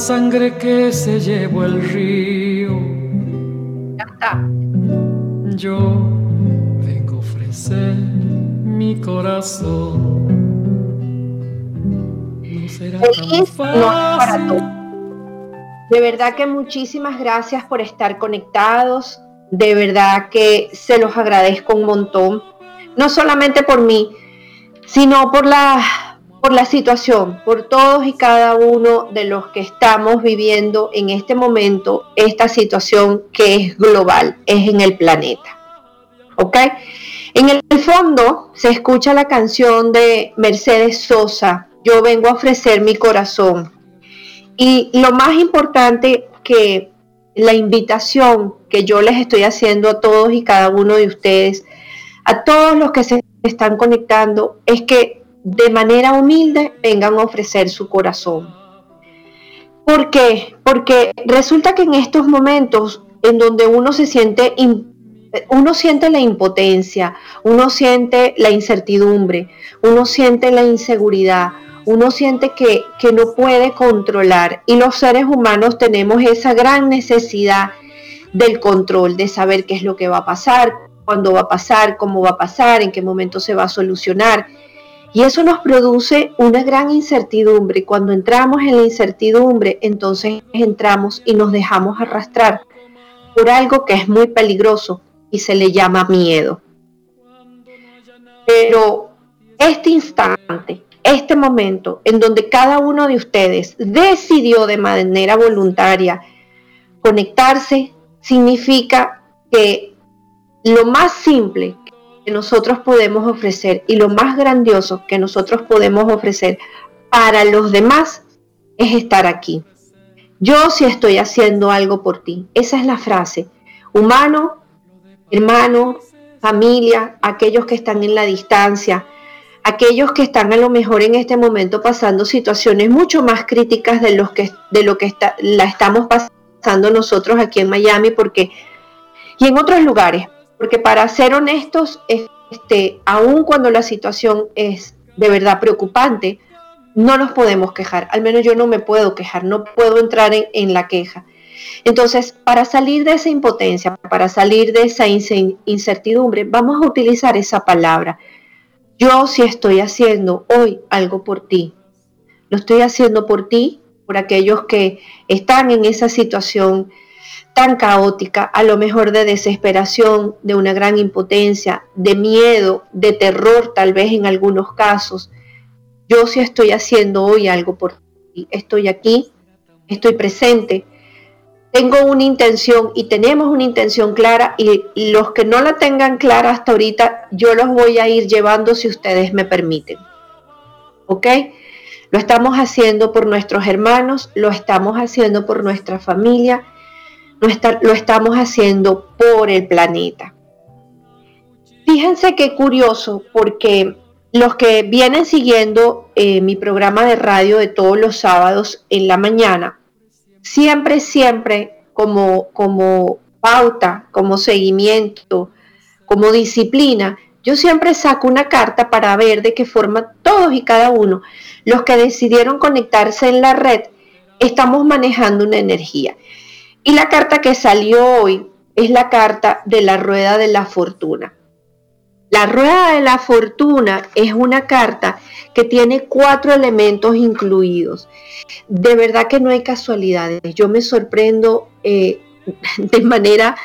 Sangre que se llevó el río. Yo vengo a ofrecer mi corazón. No será tan fácil. De verdad que muchísimas gracias por estar conectados. De verdad que se los agradezco un montón. No solamente por mí, sino por la, por la situación, por todos y cada uno de los que estamos viviendo en este momento esta situación que es global, es en el planeta. ¿Ok? En el fondo se escucha la canción de Mercedes Sosa, Yo vengo a ofrecer mi corazón. Y lo más importante que la invitación que yo les estoy haciendo a todos y cada uno de ustedes, a todos los que se están conectando, es que de manera humilde vengan a ofrecer su corazón. ¿Por qué? Porque resulta que en estos momentos en donde uno se siente, uno siente la impotencia, uno siente la incertidumbre, uno siente la inseguridad, uno siente que, no puede controlar y los seres humanos tenemos esa gran necesidad del control, de saber qué es lo que va a pasar, cuándo va a pasar, cómo va a pasar, en qué momento se va a solucionar. Y eso nos produce una gran incertidumbre. Cuando entramos en la incertidumbre, entonces entramos y nos dejamos arrastrar por algo que es muy peligroso y se le llama miedo. Pero este instante, este momento en donde cada uno de ustedes decidió de manera voluntaria conectarse, significa que lo más simple que nosotros podemos ofrecer y lo más grandioso que nosotros podemos ofrecer para los demás es estar aquí. Yo sí estoy haciendo algo por ti. Esa es la frase. Humano, hermano, familia, aquellos que están en la distancia, aquellos que están a lo mejor en este momento pasando situaciones mucho más críticas de, los que, de lo que está, la estamos pasando nosotros aquí en Miami porque, y en otros lugares, porque para ser honestos, este, aun cuando la situación es de verdad preocupante, no nos podemos quejar, al menos yo no me puedo quejar, no puedo entrar en, en la queja. Entonces, para salir de esa impotencia, para salir de esa incertidumbre, vamos a utilizar esa palabra, yo sí estoy haciendo hoy algo por ti. Lo estoy haciendo por ti, por aquellos que están en esa situación tan caótica, a lo mejor de desesperación, de una gran impotencia, de miedo, de terror tal vez en algunos casos. Yo sí estoy haciendo hoy algo por ti. Estoy aquí, estoy presente, tengo una intención y tenemos una intención clara y los que no la tengan clara hasta ahorita, yo los voy a ir llevando si ustedes me permiten. ¿Ok? Lo estamos haciendo por nuestros hermanos, lo estamos haciendo por nuestra familia, lo, estamos haciendo por el planeta. Fíjense qué curioso, porque los que vienen siguiendo eh, mi programa de radio de todos los sábados en la mañana, siempre, siempre como, como pauta, como seguimiento, como disciplina, yo siempre saco una carta para ver de qué forma todos y cada uno, los que decidieron conectarse en la red, estamos manejando una energía. Y la carta que salió hoy es la carta de la rueda de la fortuna. la rueda de la fortuna es una carta que tiene cuatro elementos incluidos. De verdad que no hay casualidades. Yo me sorprendo eh, de manera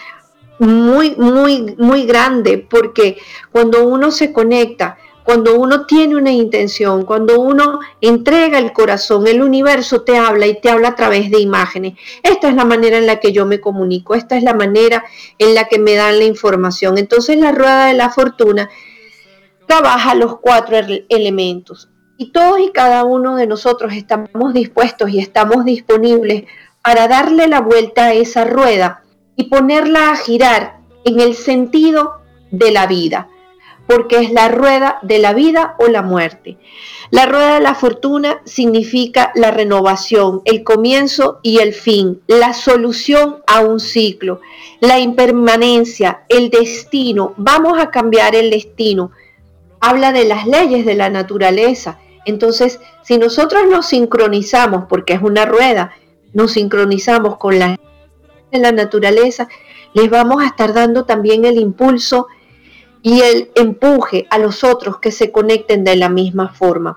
muy, muy, muy grande porque cuando uno se conecta cuando uno tiene una intención, cuando uno entrega el corazón, el universo te habla y te habla a través de imágenes. Esta es la manera en la que yo me comunico, esta es la manera en la que me dan la información. Entonces la rueda de la fortuna trabaja los cuatro elementos y todos y cada uno de nosotros estamos dispuestos y estamos disponibles para darle la vuelta a esa rueda y ponerla a girar en el sentido de la vida porque es la rueda de la vida o la muerte. La rueda de la fortuna significa la renovación, el comienzo y el fin, la solución a un ciclo, la impermanencia, el destino. Vamos a cambiar el destino. Habla de las leyes de la naturaleza. Entonces, si nosotros nos sincronizamos, porque es una rueda, nos sincronizamos con la de la naturaleza, les vamos a estar dando también el impulso y el empuje a los otros que se conecten de la misma forma.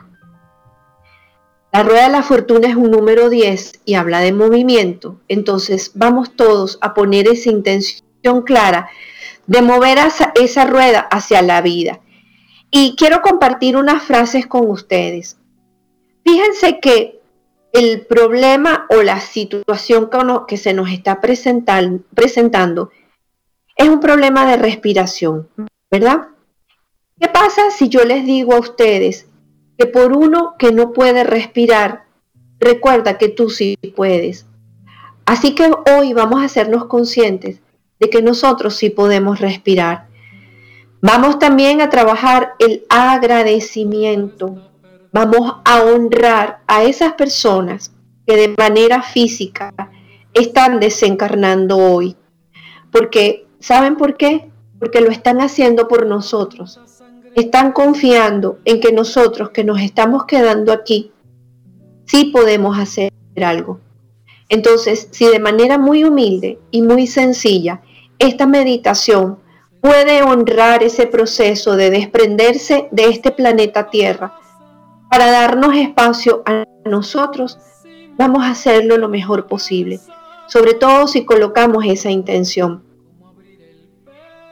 La rueda de la fortuna es un número 10 y habla de movimiento. Entonces vamos todos a poner esa intención clara de mover esa rueda hacia la vida. Y quiero compartir unas frases con ustedes. Fíjense que el problema o la situación que se nos está presentando es un problema de respiración. ¿Verdad? ¿Qué pasa si yo les digo a ustedes que por uno que no puede respirar, recuerda que tú sí puedes? Así que hoy vamos a hacernos conscientes de que nosotros sí podemos respirar. Vamos también a trabajar el agradecimiento. Vamos a honrar a esas personas que de manera física están desencarnando hoy. Porque, ¿saben por qué? Porque lo están haciendo por nosotros. Están confiando en que nosotros que nos estamos quedando aquí, sí podemos hacer algo. Entonces, si de manera muy humilde y muy sencilla, esta meditación puede honrar ese proceso de desprenderse de este planeta Tierra para darnos espacio a nosotros, vamos a hacerlo lo mejor posible, sobre todo si colocamos esa intención.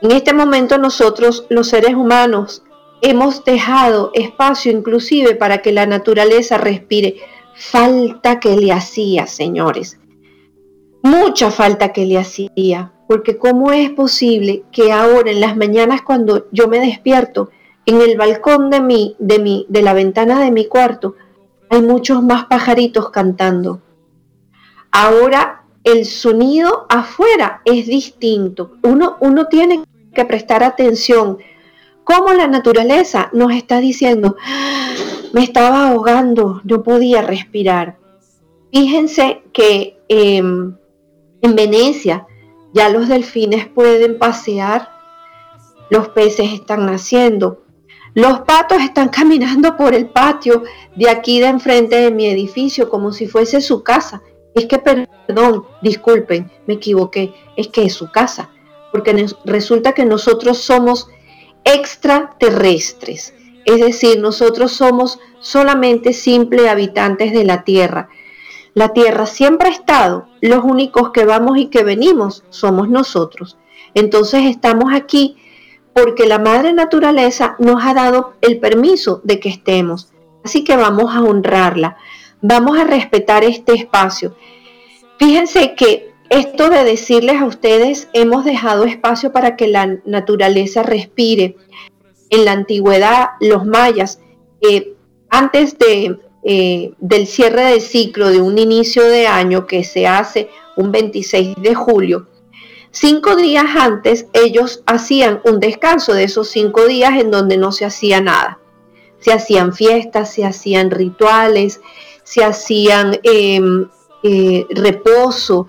En este momento nosotros, los seres humanos, hemos dejado espacio inclusive para que la naturaleza respire. Falta que le hacía, señores. Mucha falta que le hacía. Porque ¿cómo es posible que ahora en las mañanas cuando yo me despierto, en el balcón de mi, de mi, de la ventana de mi cuarto, hay muchos más pajaritos cantando? Ahora el sonido afuera es distinto. Uno, uno tiene que prestar atención. Cómo la naturaleza nos está diciendo, me estaba ahogando, no podía respirar. Fíjense que em, en Venecia ya los delfines pueden pasear, los peces están naciendo, los patos están caminando por el patio de aquí de enfrente de mi edificio como si fuese su casa es que, perdón, disculpen, me equivoqué, es que es su casa, porque resulta que nosotros somos extraterrestres, es decir, nosotros somos solamente simples habitantes de la Tierra. La Tierra siempre ha estado, los únicos que vamos y que venimos somos nosotros. Entonces estamos aquí porque la Madre Naturaleza nos ha dado el permiso de que estemos. Así que vamos a honrarla vamos a respetar este espacio. Fíjense que esto de decirles a ustedes, hemos dejado espacio para que la naturaleza respire. En la antigüedad, los mayas, eh, antes de, eh, del cierre del ciclo de un inicio de año que se hace un 26 de julio, cinco días antes ellos hacían un descanso de esos cinco días en donde no se hacía nada. Se hacían fiestas, se hacían rituales, se hacían em, eh, reposo,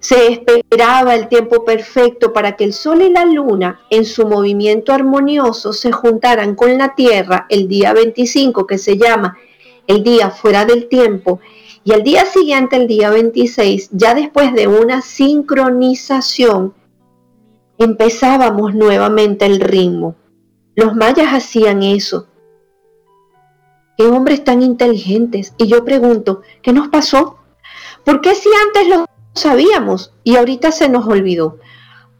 se esperaba el tiempo perfecto para que el sol y la luna en su movimiento armonioso se juntaran con la tierra el día 25 que se llama el día fuera del tiempo y el día siguiente, el día 26, ya después de una sincronización, empezábamos nuevamente el ritmo. Los mayas hacían eso. Qué hombres tan inteligentes. Y yo pregunto, ¿qué nos pasó? ¿Por qué si antes lo sabíamos y ahorita se nos olvidó?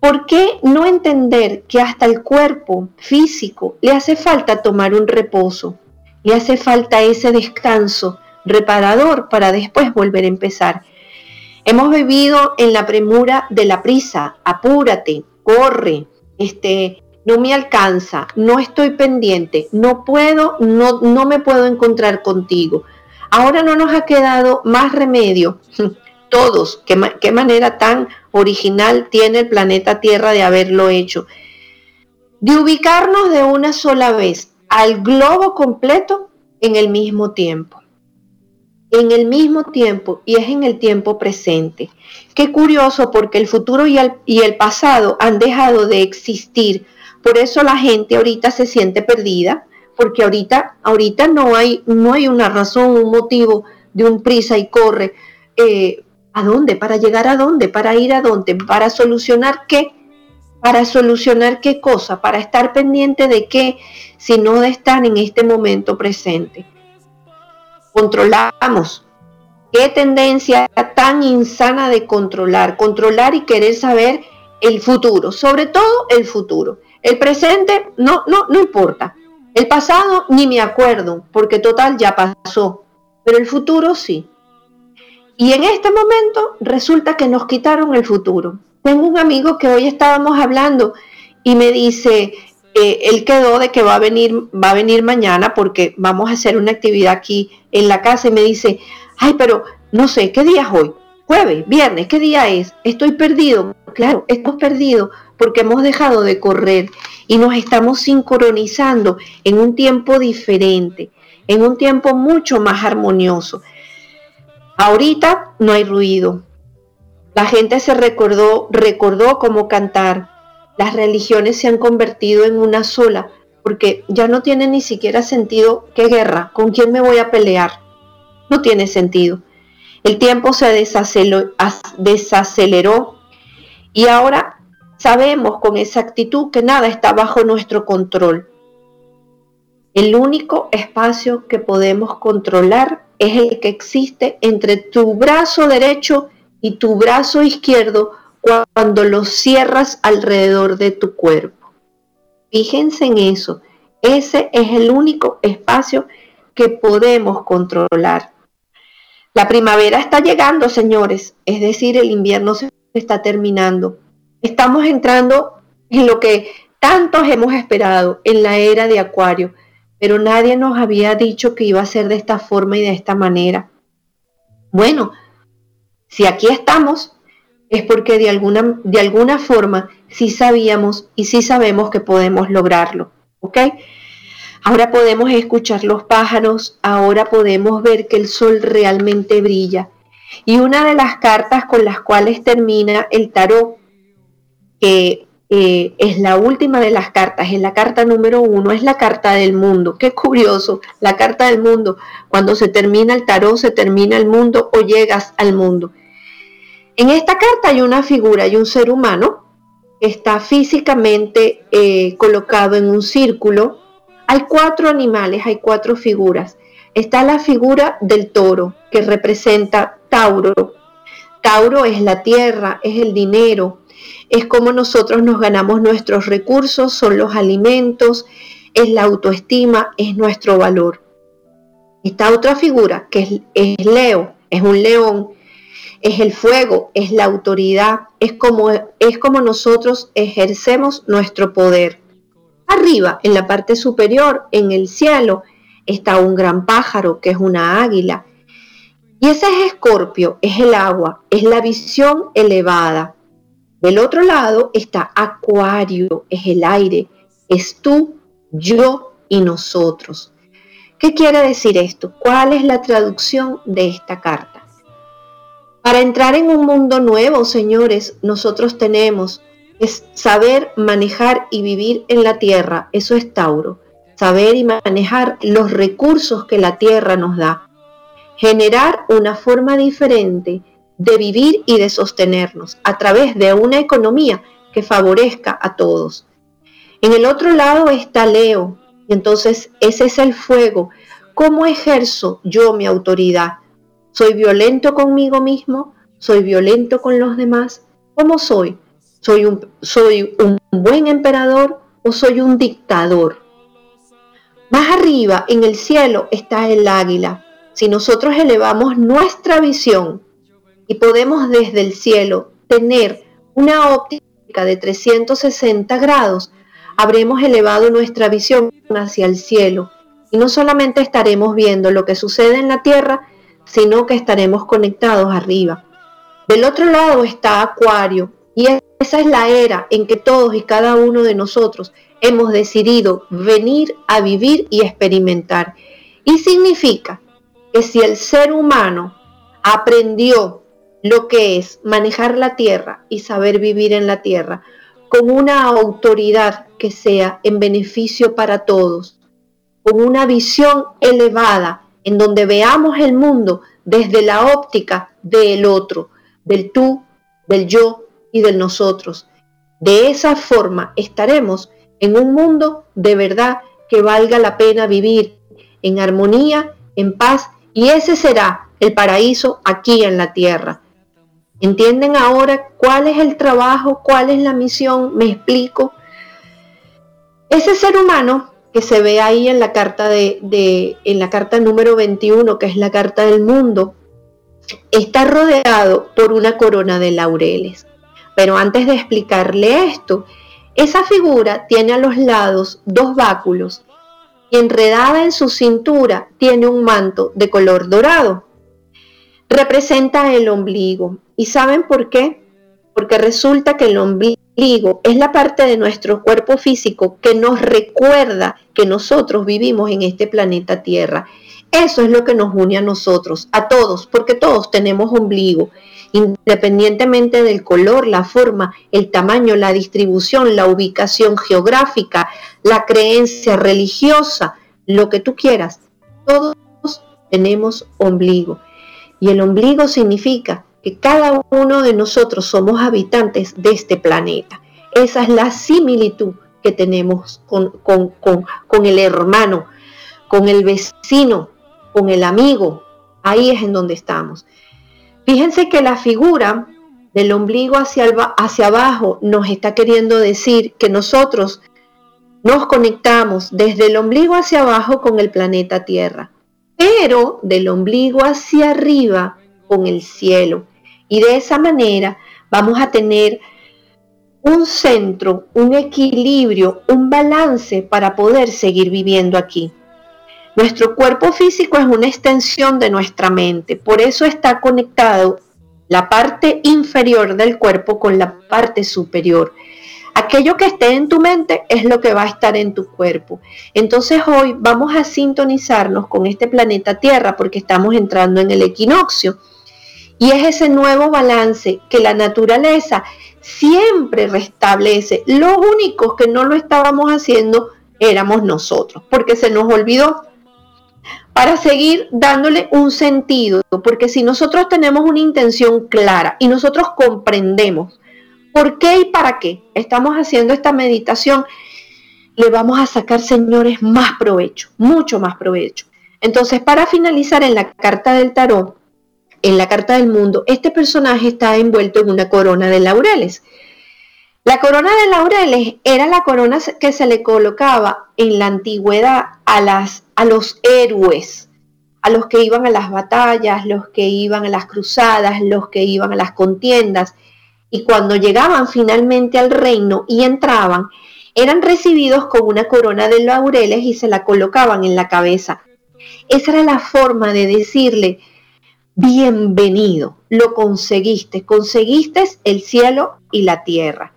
¿Por qué no entender que hasta el cuerpo físico le hace falta tomar un reposo? Le hace falta ese descanso reparador para después volver a empezar. Hemos vivido en la premura de la prisa, apúrate, corre, este, no me alcanza, no estoy pendiente, no puedo, no, no me puedo encontrar contigo. Ahora no nos ha quedado más remedio, todos, qué, manera tan original tiene el planeta Tierra de haberlo hecho, de ubicarnos de una sola vez al globo completo en el mismo tiempo en el mismo tiempo y es en el tiempo presente. Qué curioso porque el futuro y el, y el pasado han dejado de existir. Por eso la gente ahorita se siente perdida, porque ahorita, ahorita no, hay, no hay una razón, un motivo de un prisa y corre. Eh, ¿A dónde? ¿Para llegar a dónde? ¿Para ir a dónde? ¿Para solucionar qué? ¿Para solucionar qué cosa? ¿Para estar pendiente de qué? Si no estar en este momento presente controlamos. Qué tendencia tan insana de controlar, controlar y querer saber el futuro, sobre todo el futuro. El presente no, no, no importa. El pasado ni me acuerdo, porque total ya pasó, pero el futuro sí. Y en este momento resulta que nos quitaron el futuro. Tengo un amigo que hoy estábamos hablando y me dice, eh, él quedó de que va a venir, va a venir mañana porque vamos a hacer una actividad aquí en la casa y me dice, ay, pero no sé, ¿qué día es hoy? Jueves, viernes, ¿qué día es? Estoy perdido. Claro, estamos perdidos porque hemos dejado de correr y nos estamos sincronizando en un tiempo diferente, en un tiempo mucho más armonioso. Ahorita no hay ruido. La gente se recordó, recordó cómo cantar, las religiones se han convertido en una sola, porque ya no tiene ni siquiera sentido qué guerra, con quién me voy a pelear. No tiene sentido. El tiempo se desaceleró, y ahora sabemos con exactitud que nada está bajo nuestro control. El único espacio que podemos controlar es el que existe entre tu brazo derecho y tu brazo izquierdo cuando lo cierras alrededor de tu cuerpo. Fíjense en eso. Ese es el único espacio que podemos controlar. La primavera está llegando, señores, es decir, el invierno se está terminando. Estamos entrando en lo que tantos hemos esperado, en la era de Acuario, pero nadie nos había dicho que iba a ser de esta forma y de esta manera. Bueno, si aquí estamos, es porque de alguna, de alguna forma sí sabíamos y sí sabemos que podemos lograrlo. ¿Ok? Ahora podemos escuchar los pájaros, ahora podemos ver que el sol realmente brilla. Y una de las cartas con las cuales termina el tarot, que eh, es la última de las cartas, es la carta número uno, es la carta del mundo. Qué curioso, la carta del mundo. Cuando se termina el tarot, se termina el mundo o llegas al mundo. En esta carta hay una figura, y un ser humano que está físicamente eh, colocado en un círculo. Hay cuatro animales, hay cuatro figuras. Está la figura del toro, que representa Tauro. Tauro es la tierra, es el dinero, es como nosotros nos ganamos nuestros recursos, son los alimentos, es la autoestima, es nuestro valor. Esta otra figura, que es, es Leo, es un león, es el fuego, es la autoridad, es como, es como nosotros ejercemos nuestro poder. Arriba, en la parte superior, en el cielo, está un gran pájaro que es una águila. Y ese es escorpio, es el agua, es la visión elevada. Del otro lado está acuario, es el aire, es tú, yo y nosotros. ¿Qué quiere decir esto? ¿Cuál es la traducción de esta carta? Para entrar en un mundo nuevo, señores, nosotros tenemos que saber manejar y vivir en la tierra. Eso es Tauro. Saber y manejar los recursos que la tierra nos da. Generar una forma diferente de vivir y de sostenernos a través de una economía que favorezca a todos. En el otro lado está Leo, y entonces ese es el fuego. ¿Cómo ejerzo yo mi autoridad? ¿Soy violento conmigo mismo? ¿Soy violento con los demás? ¿Cómo soy? ¿Soy un, soy un buen emperador o soy un dictador? Más arriba, en el cielo, está el águila. Si nosotros elevamos nuestra visión y podemos desde el cielo tener una óptica de 360 grados, habremos elevado nuestra visión hacia el cielo y no solamente estaremos viendo lo que sucede en la tierra, sino que estaremos conectados arriba. Del otro lado está Acuario y esa es la era en que todos y cada uno de nosotros hemos decidido venir a vivir y experimentar. Y significa que si el ser humano aprendió lo que es manejar la tierra y saber vivir en la tierra con una autoridad que sea en beneficio para todos, con una visión elevada en donde veamos el mundo desde la óptica del otro, del tú, del yo y del nosotros. De esa forma estaremos en un mundo de verdad que valga la pena vivir en armonía, en paz, y ese será el paraíso aquí en la tierra. ¿Entienden ahora cuál es el trabajo, cuál es la misión? Me explico. Ese ser humano que se ve ahí en la carta de, en la carta número 21, que es la carta del mundo, está rodeado por una corona de laureles. Pero antes de explicarle esto, esa figura tiene a los lados dos báculos y enredada en su cintura tiene un manto de color dorado. Representa el ombligo ¿Y saben por qué? Porque resulta que el ombligo es la parte de nuestro cuerpo físico que nos recuerda que nosotros vivimos en este planeta Tierra. Eso es lo que nos une a nosotros, a todos, porque todos tenemos ombligo, independientemente del color, la forma, el tamaño, la distribución, la ubicación geográfica, la creencia religiosa, lo que tú quieras. Todos tenemos ombligo. Y el ombligo significa que cada uno de nosotros somos habitantes de este planeta. Esa es la similitud que tenemos con, con, el hermano, con el vecino, con el amigo. Ahí es en donde estamos. Fíjense que la figura del ombligo hacia, hacia abajo nos está queriendo decir que nosotros nos conectamos desde el ombligo hacia abajo con el planeta Tierra, pero del ombligo hacia arriba con el cielo. Y de esa manera vamos a tener un centro, un equilibrio, un balance para poder seguir viviendo aquí. Nuestro cuerpo físico es una extensión de nuestra mente, por eso está conectado la parte inferior del cuerpo con la parte superior. Aquello que esté en tu mente es lo que va a estar en tu cuerpo. Entonces hoy vamos a sintonizarnos con este planeta Tierra porque estamos entrando en el equinoccio y es ese nuevo balance que la naturaleza siempre restablece. Los únicos que no lo estábamos haciendo éramos nosotros, porque se nos olvidó para seguir dándole un sentido, porque si nosotros tenemos una intención clara y nosotros comprendemos por qué y para qué estamos haciendo esta meditación, le vamos a sacar, señores, más provecho, mucho más provecho. Entonces, para finalizar en la carta del tarot, en la Carta del Mundo, este personaje está envuelto en una corona de laureles. La corona de laureles era la corona que se le colocaba en la antigüedad a, a los héroes, a los que iban a las batallas, los que iban a las cruzadas, los que iban a las contiendas. Y cuando llegaban finalmente al reino y entraban, eran recibidos con una corona de laureles y se la colocaban en la cabeza. Esa era la forma de decirle, bienvenido, lo conseguiste, conseguiste el cielo y la tierra.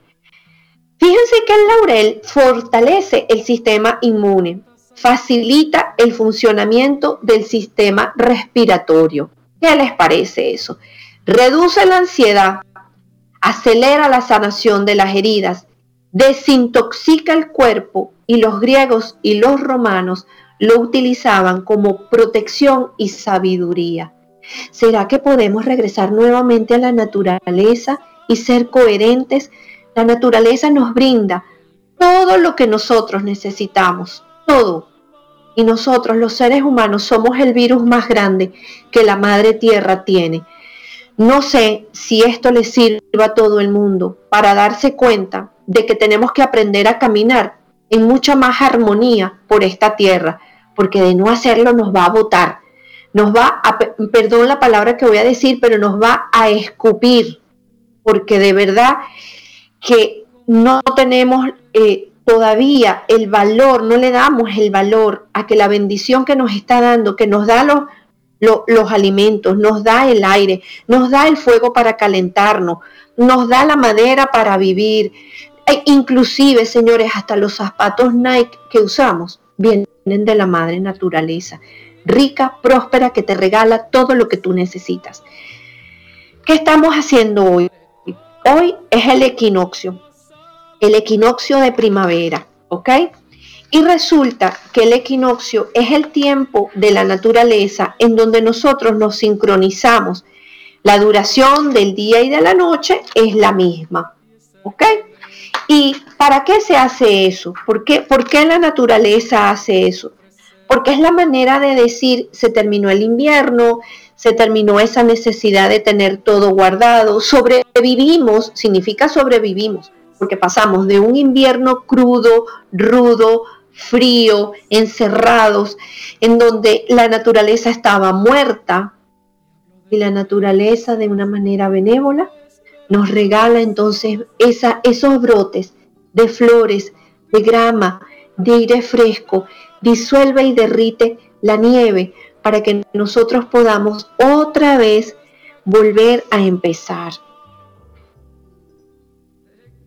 Fíjense que el laurel fortalece el sistema inmune, facilita el funcionamiento del sistema respiratorio. ¿Qué les parece eso? Reduce la ansiedad, acelera la sanación de las heridas, desintoxica el cuerpo y los griegos y los romanos lo utilizaban como protección y sabiduría. ¿Será que podemos regresar nuevamente a la naturaleza y ser coherentes? La naturaleza nos brinda todo lo que nosotros necesitamos, todo. Y nosotros, los seres humanos, somos el virus más grande que la madre tierra tiene. No sé si esto le sirva a todo el mundo para darse cuenta de que tenemos que aprender a caminar en mucha más armonía por esta tierra, porque de no hacerlo nos va a botar, nos va a, perdón la palabra que voy a decir, pero nos va a escupir, porque de verdad que no tenemos eh, todavía el valor, no le damos el valor a que la bendición que nos está dando, que nos da los, los, alimentos, nos da el aire, nos da el fuego para calentarnos, nos da la madera para vivir. E inclusive, señores, hasta los zapatos Nike que usamos vienen de la madre naturaleza, rica, próspera, que te regala todo lo que tú necesitas. ¿Qué estamos haciendo hoy? Hoy es el equinoccio, el equinoccio de primavera, ¿ok? Y resulta que el equinoccio es el tiempo de la naturaleza en donde nosotros nos sincronizamos. La duración del día y de la noche es la misma. ¿Ok? ¿Y para qué se hace eso? ¿Por qué, ¿Por qué la naturaleza hace eso? Porque es la manera de decir, se terminó el invierno, se terminó esa necesidad de tener todo guardado, sobrevivimos, significa sobrevivimos, porque pasamos de un invierno crudo, rudo, frío, encerrados, en donde la naturaleza estaba muerta y la naturaleza de una manera benévola nos regala entonces esos brotes de flores, de grama, de aire fresco, disuelve y derrite la nieve para que nosotros podamos otra vez volver a empezar.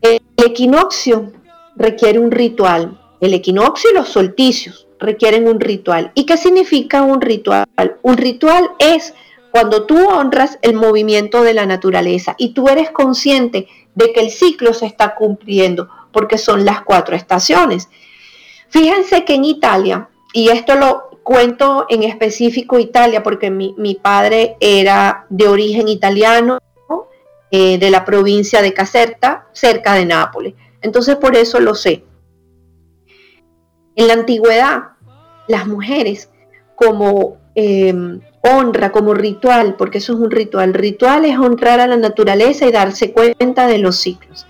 El equinoccio requiere un ritual, el equinoccio y los solsticios requieren un ritual. ¿Y qué significa un ritual? Un ritual es cuando tú honras el movimiento de la naturaleza y tú eres consciente de que el ciclo se está cumpliendo, porque son las cuatro estaciones. Fíjense que en Italia, y esto lo cuento en específico Italia, porque mi, padre era de origen italiano, eh, de la provincia de Caserta, cerca de Nápoles. Entonces por eso lo sé. En la antigüedad, las mujeres como em, honra, como ritual, porque eso es un ritual, ritual es honrar a la naturaleza y darse cuenta de los ciclos.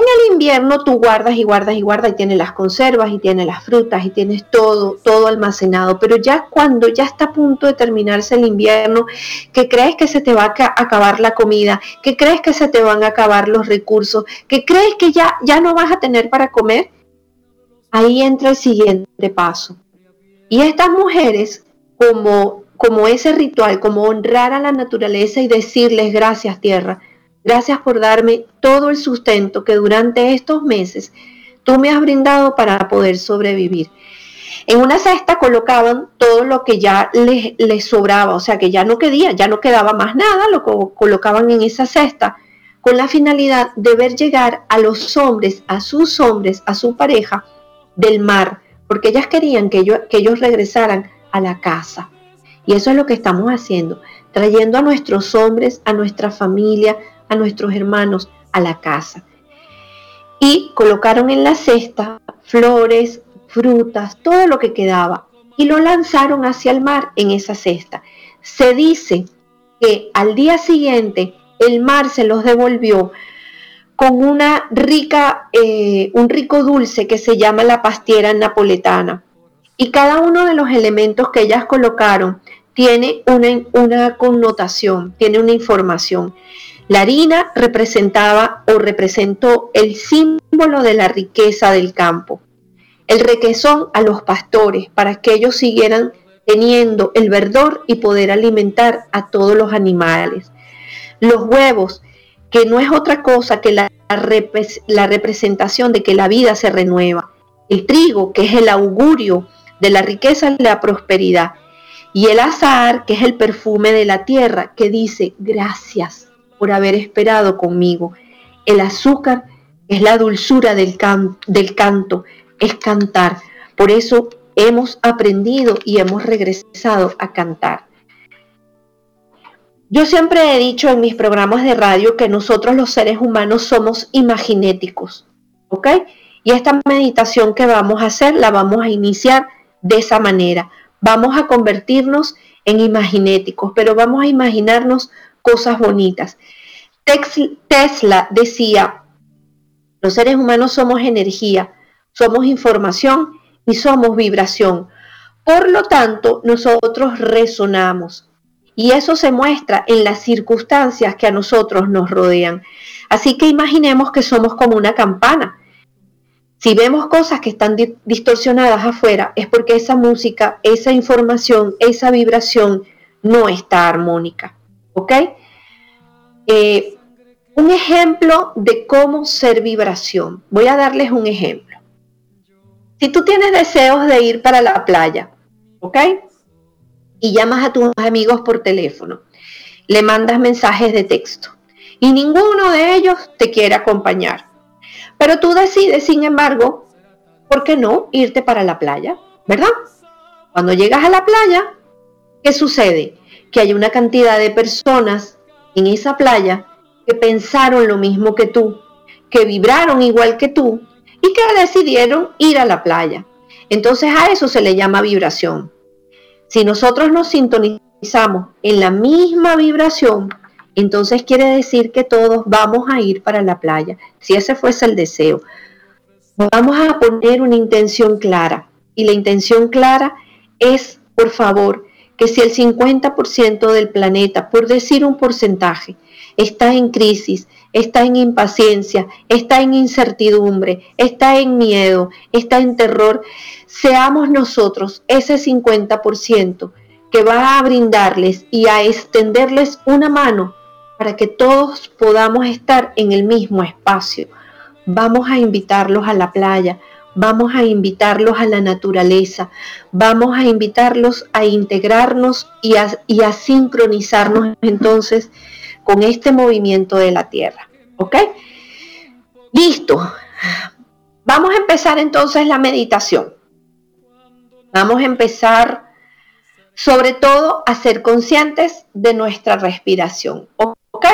En el invierno tú guardas y guardas y guardas y tienes las conservas y tienes las frutas y tienes todo, todo almacenado. Pero ya cuando ya está a punto de terminarse el invierno, que crees que se te va a acabar la comida, que crees que se te van a acabar los recursos, que crees que ya, ya no vas a tener para comer, ahí entra el siguiente paso. Y estas mujeres, como, como ese ritual, como honrar a la naturaleza y decirles gracias tierra, gracias por darme todo el sustento que durante estos meses tú me has brindado para poder sobrevivir. En una cesta colocaban todo lo que ya les, sobraba, o sea que ya no quedía, ya no quedaba más nada, lo colocaban en esa cesta con la finalidad de ver llegar a los hombres, a sus hombres, a su pareja, del mar, porque ellas querían que, que ellos regresaran a la casa. Y eso es lo que estamos haciendo, trayendo a nuestros hombres, a nuestra familia, a nuestros hermanos a la casa. Y colocaron en la cesta flores, frutas, todo lo que quedaba, y lo lanzaron hacia el mar en esa cesta. Se dice que al día siguiente el mar se los devolvió con una rica, eh, un rico dulce que se llama la pastiera napoletana. Y cada uno de los elementos que ellas colocaron tiene una, una connotación, tiene una información. La harina representaba o representó el símbolo de la riqueza del campo. El requesón a los pastores para que ellos siguieran teniendo el verdor y poder alimentar a todos los animales. Los huevos que no es otra cosa que la, la representación de que la vida se renueva. El trigo, que es el augurio de la riqueza y la prosperidad. Y el azar, que es el perfume de la tierra, que dice gracias por haber esperado conmigo. El azúcar es la dulzura del, del canto, es cantar. Por eso hemos aprendido y hemos regresado a cantar. Yo siempre he dicho en mis programas de radio que nosotros los seres humanos somos imaginéticos, ¿ok? Y esta meditación que vamos a hacer la vamos a iniciar de esa manera. Vamos a convertirnos en imaginéticos, pero vamos a imaginarnos cosas bonitas. Tesla decía, los seres humanos somos energía, somos información y somos vibración. Por lo tanto, nosotros resonamos. Y eso se muestra en las circunstancias que a nosotros nos rodean. Así que imaginemos que somos como una campana. Si vemos cosas que están distorsionadas afuera, es porque esa música, esa información, esa vibración no está armónica. ¿Ok? Eh, un ejemplo de cómo ser vibración. Voy a darles un ejemplo. Si tú tienes deseos de ir para la playa, ¿ok? Y llamas a tus amigos por teléfono, le mandas mensajes de texto y ninguno de ellos te quiere acompañar. Pero tú decides, sin embargo, ¿por qué no irte para la playa? ¿Verdad? Cuando llegas a la playa, ¿qué sucede? Que hay una cantidad de personas en esa playa que pensaron lo mismo que tú, que vibraron igual que tú y que decidieron ir a la playa. Entonces a eso se le llama vibración. Si nosotros nos sintonizamos en la misma vibración, entonces quiere decir que todos vamos a ir para la playa, si ese fuese el deseo. Vamos a poner una intención clara y la intención clara es, por favor, que si el 50% del planeta, por decir un porcentaje, está en crisis, está en impaciencia, está en incertidumbre, está en miedo, está en terror, seamos nosotros ese 50% que va a brindarles y a extenderles una mano para que todos podamos estar en el mismo espacio. Vamos a invitarlos a la playa, vamos a invitarlos a la naturaleza, vamos a invitarlos a integrarnos y a, sincronizarnos entonces con este movimiento de la Tierra. ¿Ok? Listo. Vamos a empezar entonces la meditación. Vamos a empezar sobre todo a ser conscientes de nuestra respiración. ¿Ok?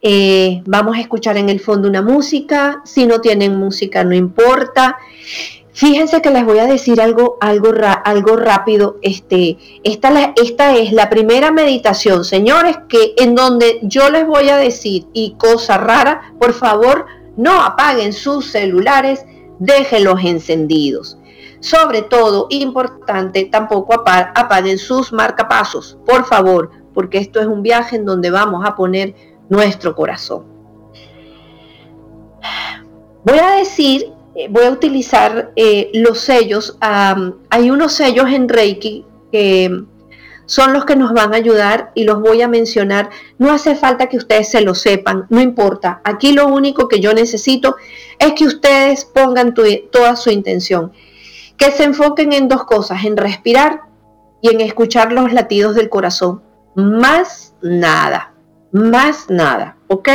Eh, vamos a escuchar en el fondo una música. Si no tienen música, no importa. Fíjense que les voy a decir algo, algo, algo rápido. Este, esta, es la primera meditación, señores, que en donde yo les voy a decir, y cosa rara, por favor, no apaguen sus celulares, déjenlos encendidos. Sobre todo, importante, tampoco apaguen sus marcapasos, por favor, porque esto es un viaje en donde vamos a poner nuestro corazón. Voy a decir eh, voy a utilizar eh, los sellos. hay unos sellos en Reiki que son los que nos van a ayudar y los voy a mencionar. No hace falta que ustedes se lo sepan, no importa. Aquí lo único que yo necesito es que ustedes pongan toda su intención. Que se enfoquen en dos cosas, en respirar y en escuchar los latidos del corazón. Más nada, más nada, ¿ok?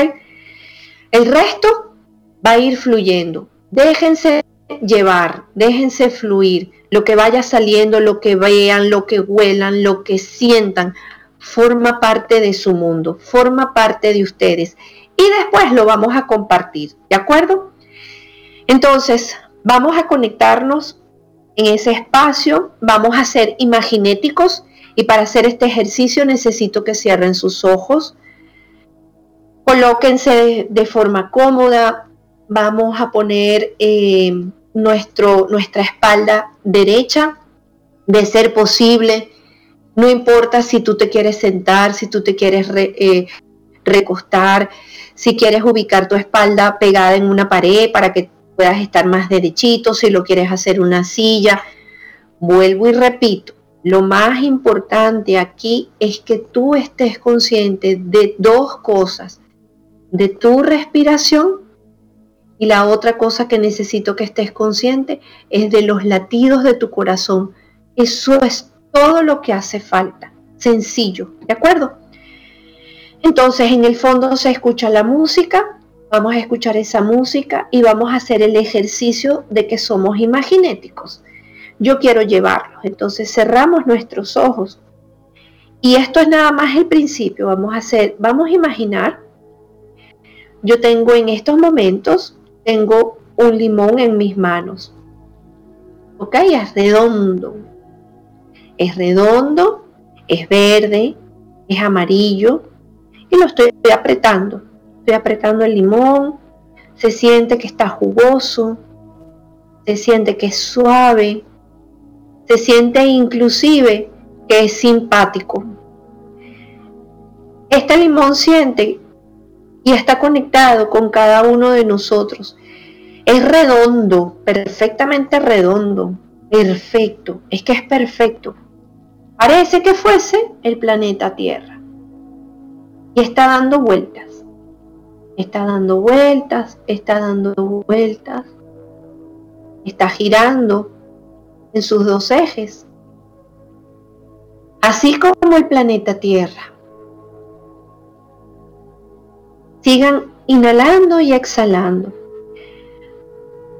El resto va a ir fluyendo. Déjense llevar, déjense fluir, lo que vaya saliendo, lo que vean, lo que huelan, lo que sientan, forma parte de su mundo, forma parte de ustedes. Y después lo vamos a compartir, ¿de acuerdo? Entonces, vamos a conectarnos en ese espacio, vamos a ser imaginéticos y para hacer este ejercicio necesito que cierren sus ojos, colóquense de forma cómoda, vamos a poner eh, nuestro, nuestra espalda derecha, de ser posible. No importa si tú te quieres sentar, si tú te quieres eh, recostar, si quieres ubicar tu espalda pegada en una pared para que puedas estar más derechito, si lo quieres hacer una silla. Vuelvo y repito, lo más importante aquí es que tú estés consciente de dos cosas, de tu respiración y la otra cosa que necesito que estés consciente es de los latidos de tu corazón. Eso es todo lo que hace falta. Sencillo, ¿de acuerdo? Entonces en el fondo se escucha la música, vamos a escuchar esa música y vamos a hacer el ejercicio de que somos imaginéticos. Yo quiero llevarlos, entonces cerramos nuestros ojos. Y esto es nada más el principio, vamos a hacer, vamos a imaginar, yo tengo en estos momentos tengo un limón en mis manos. ¿Ok? Es redondo. Es redondo, es verde, es amarillo y lo estoy apretando. Estoy apretando el limón, se siente que está jugoso, se siente que es suave, se siente inclusive que es simpático. Este limón siente y está conectado con cada uno de nosotros. Es redondo, perfectamente redondo, perfecto, es que es perfecto. Parece que fuese el planeta Tierra. Y está dando vueltas. Está dando vueltas, está dando vueltas. Está girando en sus dos ejes. Así como el planeta Tierra. Sigan inhalando y exhalando.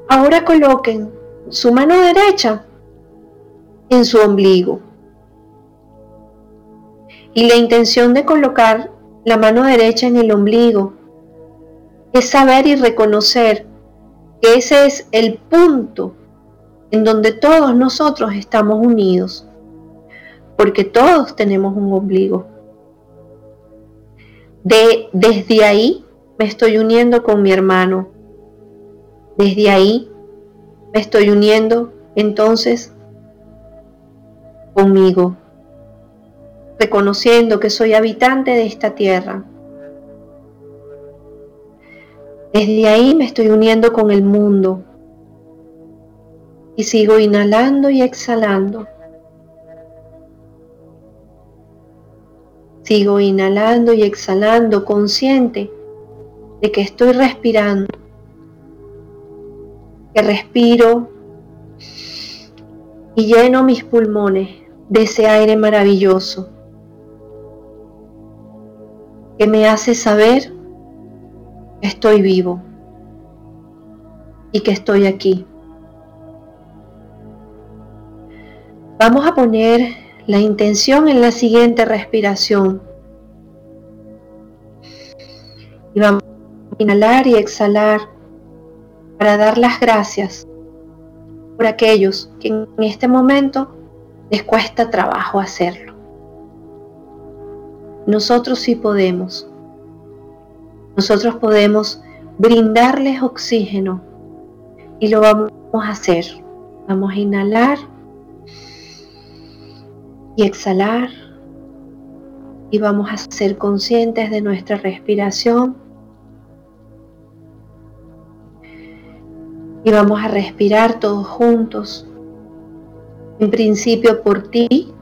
Ahora coloquen su mano derecha en su ombligo. Y la intención de colocar la mano derecha en el ombligo es saber y reconocer que ese es el punto en donde todos nosotros estamos unidos, porque todos tenemos un ombligo. De, desde ahí me estoy uniendo con mi hermano. Desde ahí me estoy uniendo entonces conmigo, reconociendo que soy habitante de esta tierra. Desde ahí me estoy uniendo con el mundo y sigo inhalando y exhalando. Sigo inhalando y exhalando consciente de que estoy respirando, que respiro y lleno mis pulmones de ese aire maravilloso que me hace saber que estoy vivo y que estoy aquí. Vamos a poner la intención en la siguiente respiración. Y vamos a inhalar y exhalar para dar las gracias por aquellos que en este momento les cuesta trabajo hacerlo. Nosotros sí podemos. Nosotros podemos brindarles oxígeno y lo vamos a hacer. Vamos a inhalar y exhalar. Y vamos a ser conscientes de nuestra respiración. Y vamos a respirar todos juntos. En principio por ti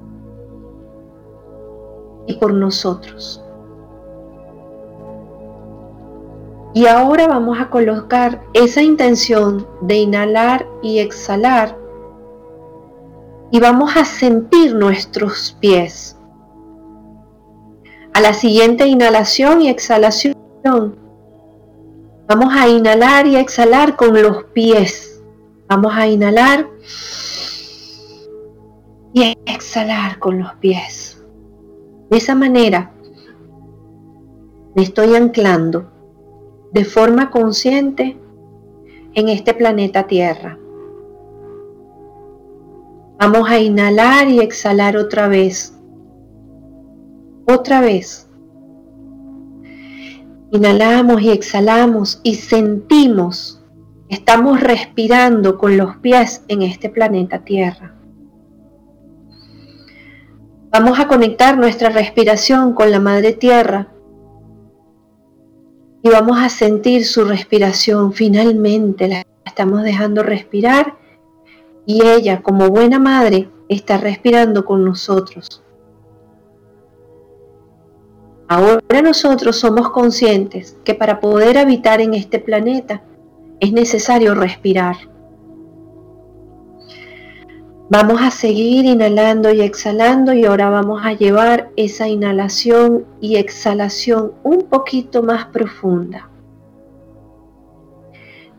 y por nosotros. Y ahora vamos a colocar esa intención de inhalar y exhalar y vamos a sentir nuestros pies. A la siguiente inhalación y exhalación, vamos a inhalar y exhalar con los pies. Vamos a inhalar y exhalar con los pies. De esa manera me estoy anclando de forma consciente en este planeta Tierra. Vamos a inhalar y exhalar otra vez. Otra vez. Inhalamos y exhalamos y sentimos que estamos respirando con los pies en este planeta Tierra. Vamos a conectar nuestra respiración con la Madre Tierra y vamos a sentir su respiración. Finalmente la estamos dejando respirar y ella, como buena madre, está respirando con nosotros. Ahora nosotros somos conscientes que para poder habitar en este planeta es necesario respirar. Vamos a seguir inhalando y exhalando y ahora vamos a llevar esa inhalación y exhalación un poquito más profunda.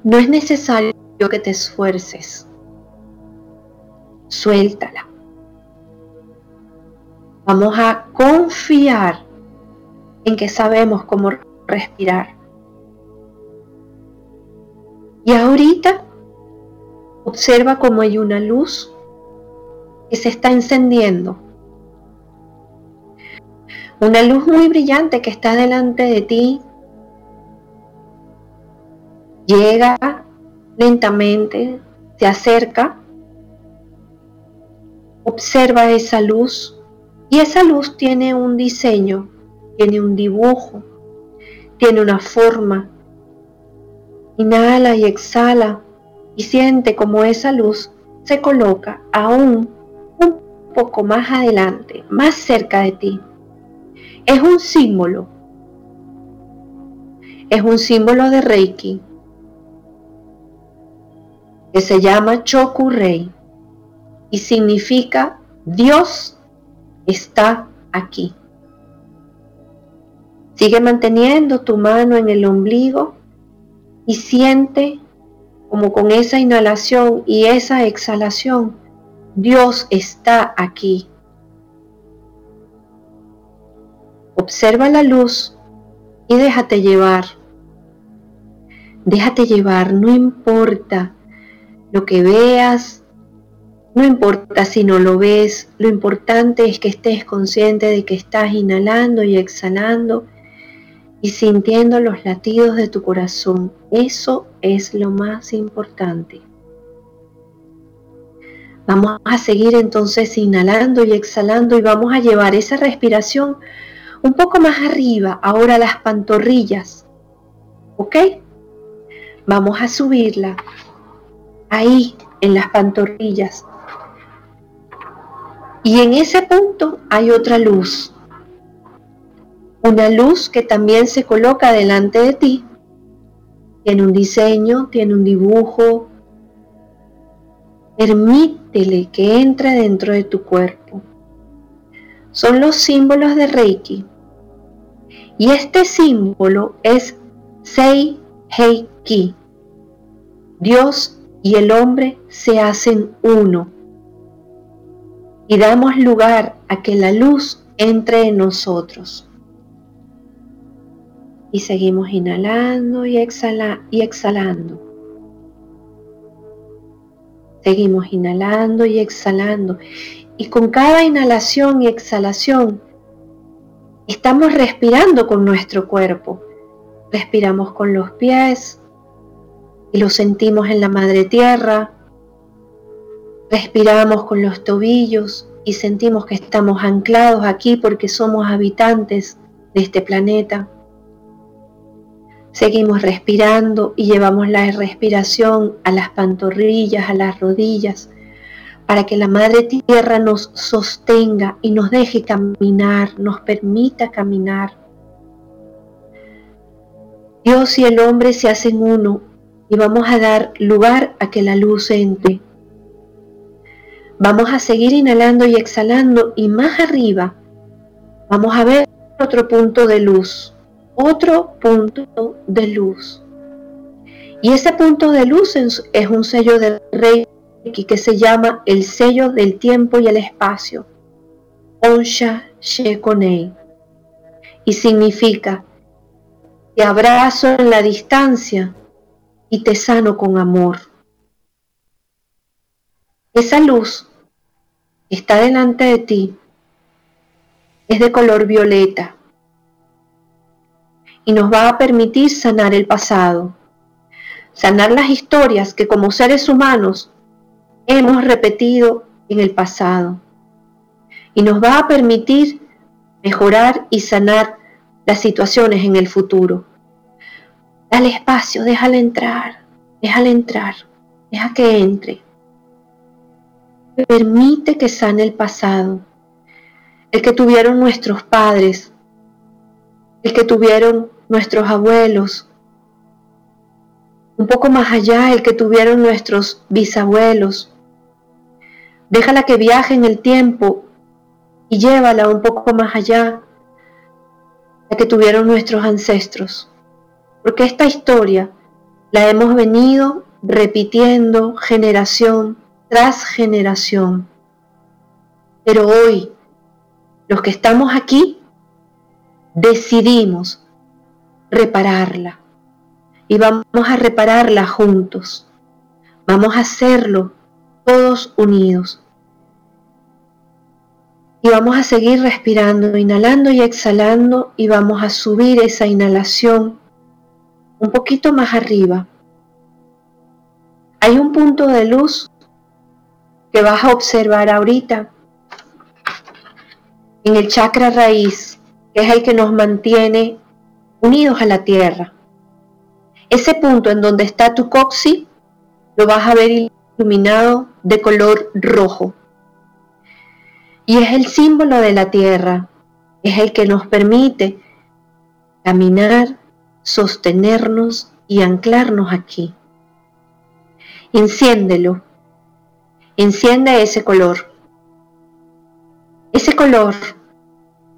No es necesario que te esfuerces suéltala. Vamos a confiar en que sabemos cómo respirar. Y ahorita observa cómo hay una luz que se está encendiendo. Una luz muy brillante que está delante de ti. Llega lentamente, se acerca, observa esa luz y esa luz tiene un diseño, tiene un dibujo, tiene una forma. Inhala y exhala y siente como esa luz se coloca aún un poco más adelante, más cerca de ti. Es un símbolo. Es un símbolo de Reiki que se llama Choku Rei y significa Dios está aquí. Sigue manteniendo tu mano en el ombligo y siente como con esa inhalación y esa exhalación, Dios está aquí. Observa la luz y déjate llevar. Déjate llevar, no importa lo que veas, no importa si no lo ves, lo importante es que estés consciente de que estás inhalando y exhalando y sintiendo los latidos de tu corazón. Eso es lo más importante. Vamos a seguir entonces inhalando y exhalando y vamos a llevar esa respiración un poco más arriba, ahora las pantorrillas. ¿Ok? Vamos a subirla ahí en las pantorrillas. Y en ese punto hay otra luz. Una luz que también se coloca delante de ti. Tiene un diseño, tiene un dibujo. Permítele que entre dentro de tu cuerpo. Son los símbolos de Reiki. Y este símbolo es Sei Heiki. Dios y el hombre se hacen uno. Y damos lugar a que la luz entre en nosotros. Y seguimos inhalando y, exhala, y exhalando. Seguimos inhalando y exhalando. Y con cada inhalación y exhalación estamos respirando con nuestro cuerpo. Respiramos con los pies, y lo sentimos en la madre tierra. Respiramos con los tobillos y sentimos que estamos anclados aquí porque somos habitantes de este planeta. Seguimos respirando y llevamos la respiración a las pantorrillas, a las rodillas, para que la Madre Tierra nos sostenga y nos deje caminar, nos permita caminar. Dios y el hombre se hacen uno y vamos a dar lugar a que la luz entre. Vamos a seguir inhalando y exhalando y más arriba vamos a ver otro punto de luz, otro punto de luz. Y ese punto de luz es un sello de Reiki que se llama el sello del tiempo y el espacio, Onsha Shekonei, y significa te abrazo en la distancia y te sano con amor. Esa luz está delante de ti es de color violeta y nos va a permitir sanar el pasado, sanar las historias que como seres humanos hemos repetido en el pasado y nos va a permitir mejorar y sanar las situaciones en el futuro. Dale espacio, déjala entrar, déjala entrar, deja que entre. Permite que sane el pasado, el que tuvieron nuestros padres, el que tuvieron nuestros abuelos, un poco más allá el que tuvieron nuestros bisabuelos. Déjala que viaje en el tiempo y llévala un poco más allá, la que tuvieron nuestros ancestros porque esta historia la hemos venido repitiendo generación tras generación. Pero hoy, los que estamos aquí, decidimos repararla. y vamos a repararla juntos. Vamos a hacerlo todos unidos. Y vamos a seguir respirando, inhalando y exhalando y vamos a subir esa inhalación un poquito más arriba. Hay un punto de luz que vas a observar ahorita en el chakra raíz, que es el que nos mantiene unidos a la tierra. Ese punto en donde está tu coxi lo vas a ver iluminado de color rojo. Y es el símbolo de la tierra, es el que nos permite caminar, sostenernos y anclarnos aquí. Enciéndelo, enciende ese color. Ese color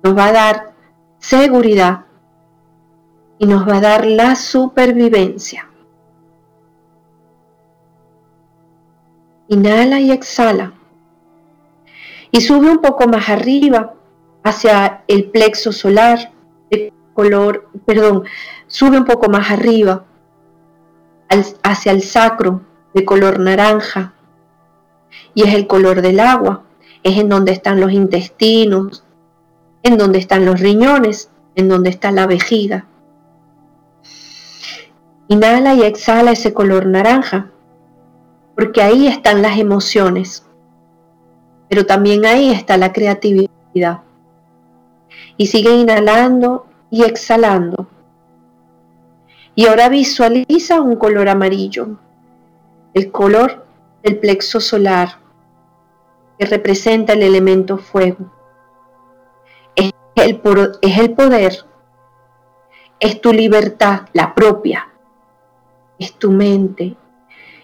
nos va a dar seguridad y nos va a dar la supervivencia. Inhala y exhala y sube un poco más arriba hacia el plexo solar de color, perdón, sube un poco más arriba hacia el sacro de color naranja y es el color del agua, es en donde están los intestinos, en donde están los riñones, en donde está la vejiga. Inhala y exhala ese color naranja, porque ahí están las emociones pero también ahí está la creatividad. Y sigue inhalando y exhalando. Y ahora visualiza un color amarillo, el color del plexo solar, que representa el elemento fuego. Es el, es el poder, es tu libertad, la propia, es tu mente,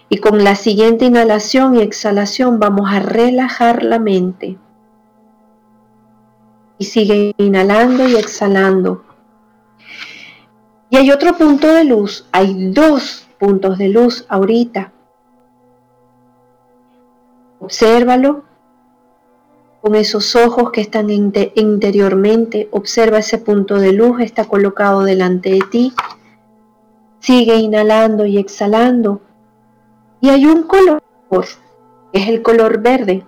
y con la siguiente inhalación y exhalación vamos a relajar la mente. Y sigue inhalando y exhalando. Y hay otro punto de luz, hay dos puntos de luz ahorita. Obsérvalo con esos ojos que están interiormente. Observa ese punto de luz, está colocado delante de ti. Sigue inhalando y exhalando y hay un color, es el color verde.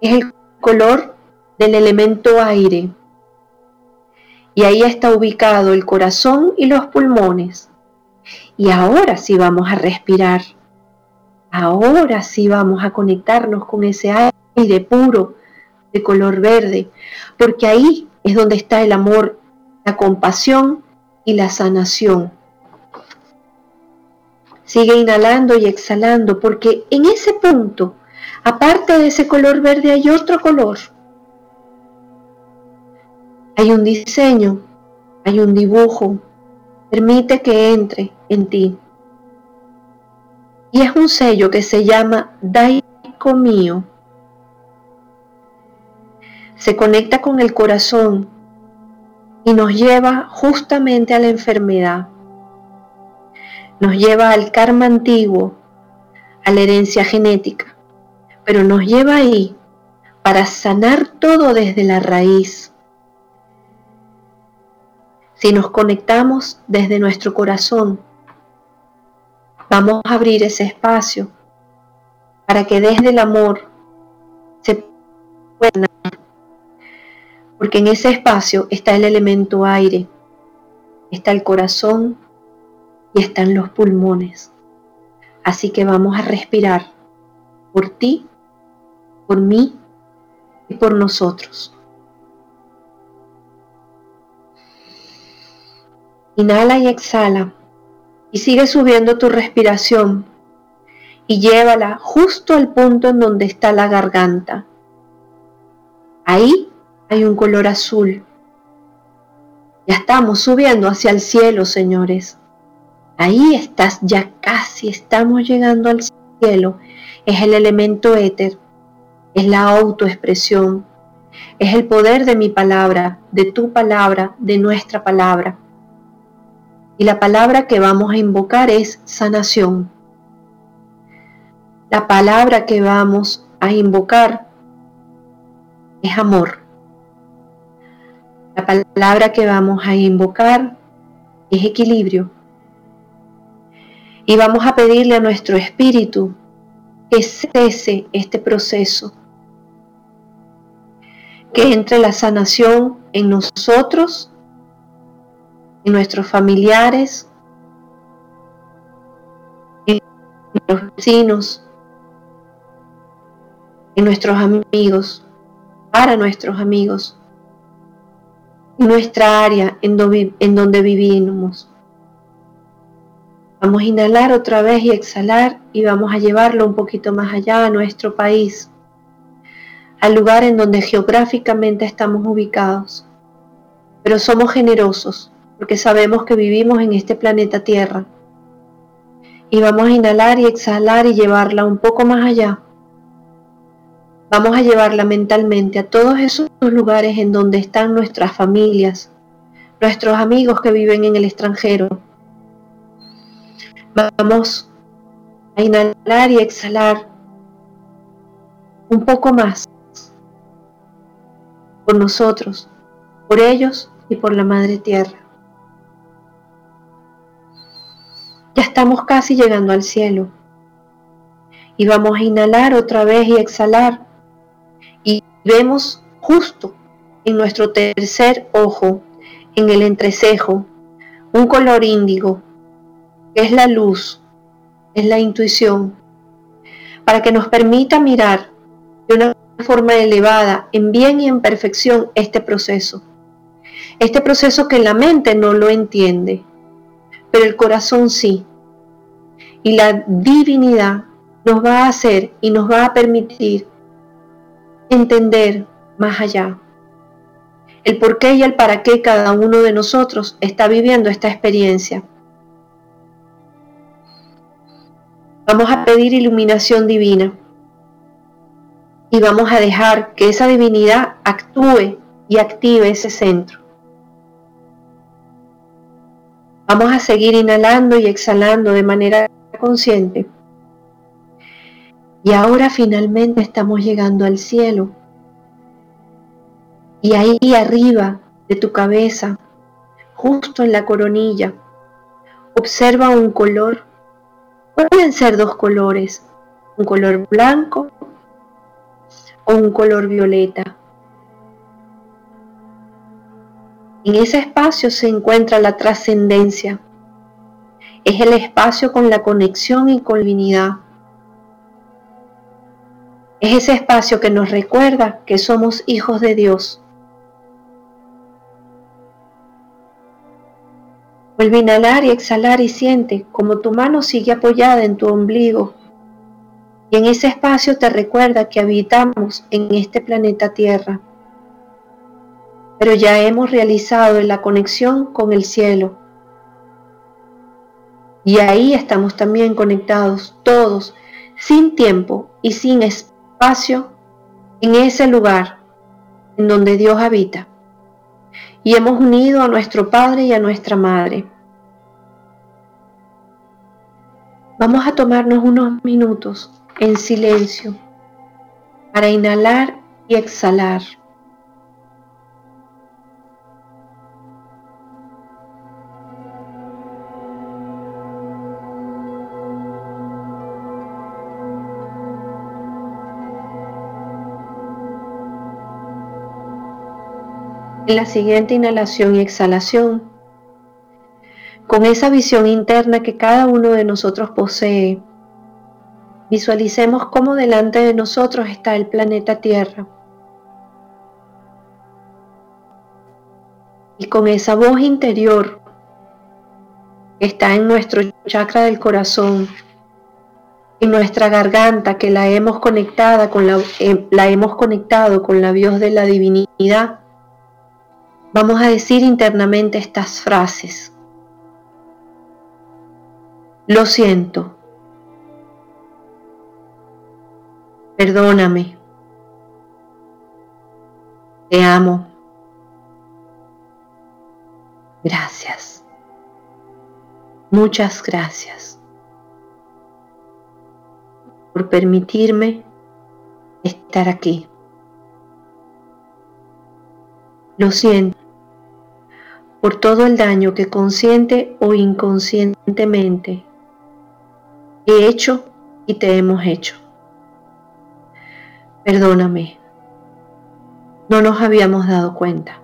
Es el color del elemento aire. Y ahí está ubicado el corazón y los pulmones. Y ahora sí vamos a respirar. Ahora sí vamos a conectarnos con ese aire puro de color verde. Porque ahí es donde está el amor, la compasión y la sanación. Sigue inhalando y exhalando porque en ese punto, aparte de ese color verde, hay otro color. Hay un diseño, hay un dibujo. Permite que entre en ti. Y es un sello que se llama Daiko mío. Se conecta con el corazón y nos lleva justamente a la enfermedad nos lleva al karma antiguo, a la herencia genética, pero nos lleva ahí para sanar todo desde la raíz. Si nos conectamos desde nuestro corazón, vamos a abrir ese espacio para que desde el amor se pueda porque en ese espacio está el elemento aire, está el corazón y están los pulmones. Así que vamos a respirar por ti, por mí y por nosotros. Inhala y exhala y sigue subiendo tu respiración y llévala justo al punto en donde está la garganta. Ahí hay un color azul. Ya estamos subiendo hacia el cielo, señores. Ahí estás, ya casi estamos llegando al cielo. Es el elemento éter, es la autoexpresión, es el poder de mi palabra, de tu palabra, de nuestra palabra. Y la palabra que vamos a invocar es sanación. La palabra que vamos a invocar es amor. La palabra que vamos a invocar es equilibrio Y vamos a pedirle a nuestro espíritu que cese este proceso, que entre la sanación en nosotros, en nuestros familiares, en nuestros vecinos, en nuestros amigos, para nuestros amigos, en nuestra área en donde vivimos. Vamos a inhalar otra vez y exhalar y vamos a llevarlo un poquito más allá a nuestro país, al lugar en donde geográficamente estamos ubicados. Pero somos generosos porque sabemos que vivimos en este planeta Tierra. Y vamos a inhalar y exhalar y llevarla un poco más allá. Vamos a llevarla mentalmente a todos esos lugares en donde están nuestras familias, nuestros amigos que viven en el extranjero, Vamos a inhalar y exhalar un poco más por nosotros, por ellos y por la Madre Tierra. Ya estamos casi llegando al cielo. Y vamos a inhalar otra vez y exhalar. Y vemos justo en nuestro tercer ojo, en el entrecejo, un color índigo es la luz, es la intuición, para que nos permita mirar de una forma elevada, en bien y en perfección, este proceso. Este proceso que la mente no lo entiende, pero el corazón sí. Y la divinidad nos va a hacer y nos va a permitir entender más allá el por qué y el para qué cada uno de nosotros está viviendo esta experiencia. Vamos a pedir iluminación divina y vamos a dejar que esa divinidad actúe y active ese centro. Vamos a seguir inhalando y exhalando de manera consciente. Y ahora finalmente estamos llegando al cielo. Y ahí arriba de tu cabeza, justo en la coronilla, observa un color Pueden ser dos colores, un color blanco o un color violeta. En ese espacio se encuentra la trascendencia. Es el espacio con la conexión y con divinidad. Es ese espacio que nos recuerda que somos hijos de Dios Vuelve a inhalar y exhalar y siente como tu mano sigue apoyada en tu ombligo. Y en ese espacio te recuerda que habitamos en este planeta Tierra. Pero ya hemos realizado la conexión con el cielo. Y ahí estamos también conectados todos, sin tiempo y sin espacio, en ese lugar en donde Dios habita y hemos unido a nuestro Padre y a nuestra Madre. Vamos a tomarnos unos minutos en silencio para inhalar y exhalar. En la siguiente inhalación y exhalación, con esa visión interna que cada uno de nosotros posee, visualicemos cómo delante de nosotros está el planeta Tierra. Y con esa voz interior que está en nuestro chakra del corazón, en nuestra garganta que la hemos conectada con la, eh, hemos conectado con la voz de la divinidad, Vamos a decir internamente estas frases. Lo siento. Perdóname. Te amo. Gracias. Muchas gracias por permitirme estar aquí. Lo siento por todo el daño que consciente o inconscientemente he hecho y te hemos hecho. Perdóname, no nos habíamos dado cuenta.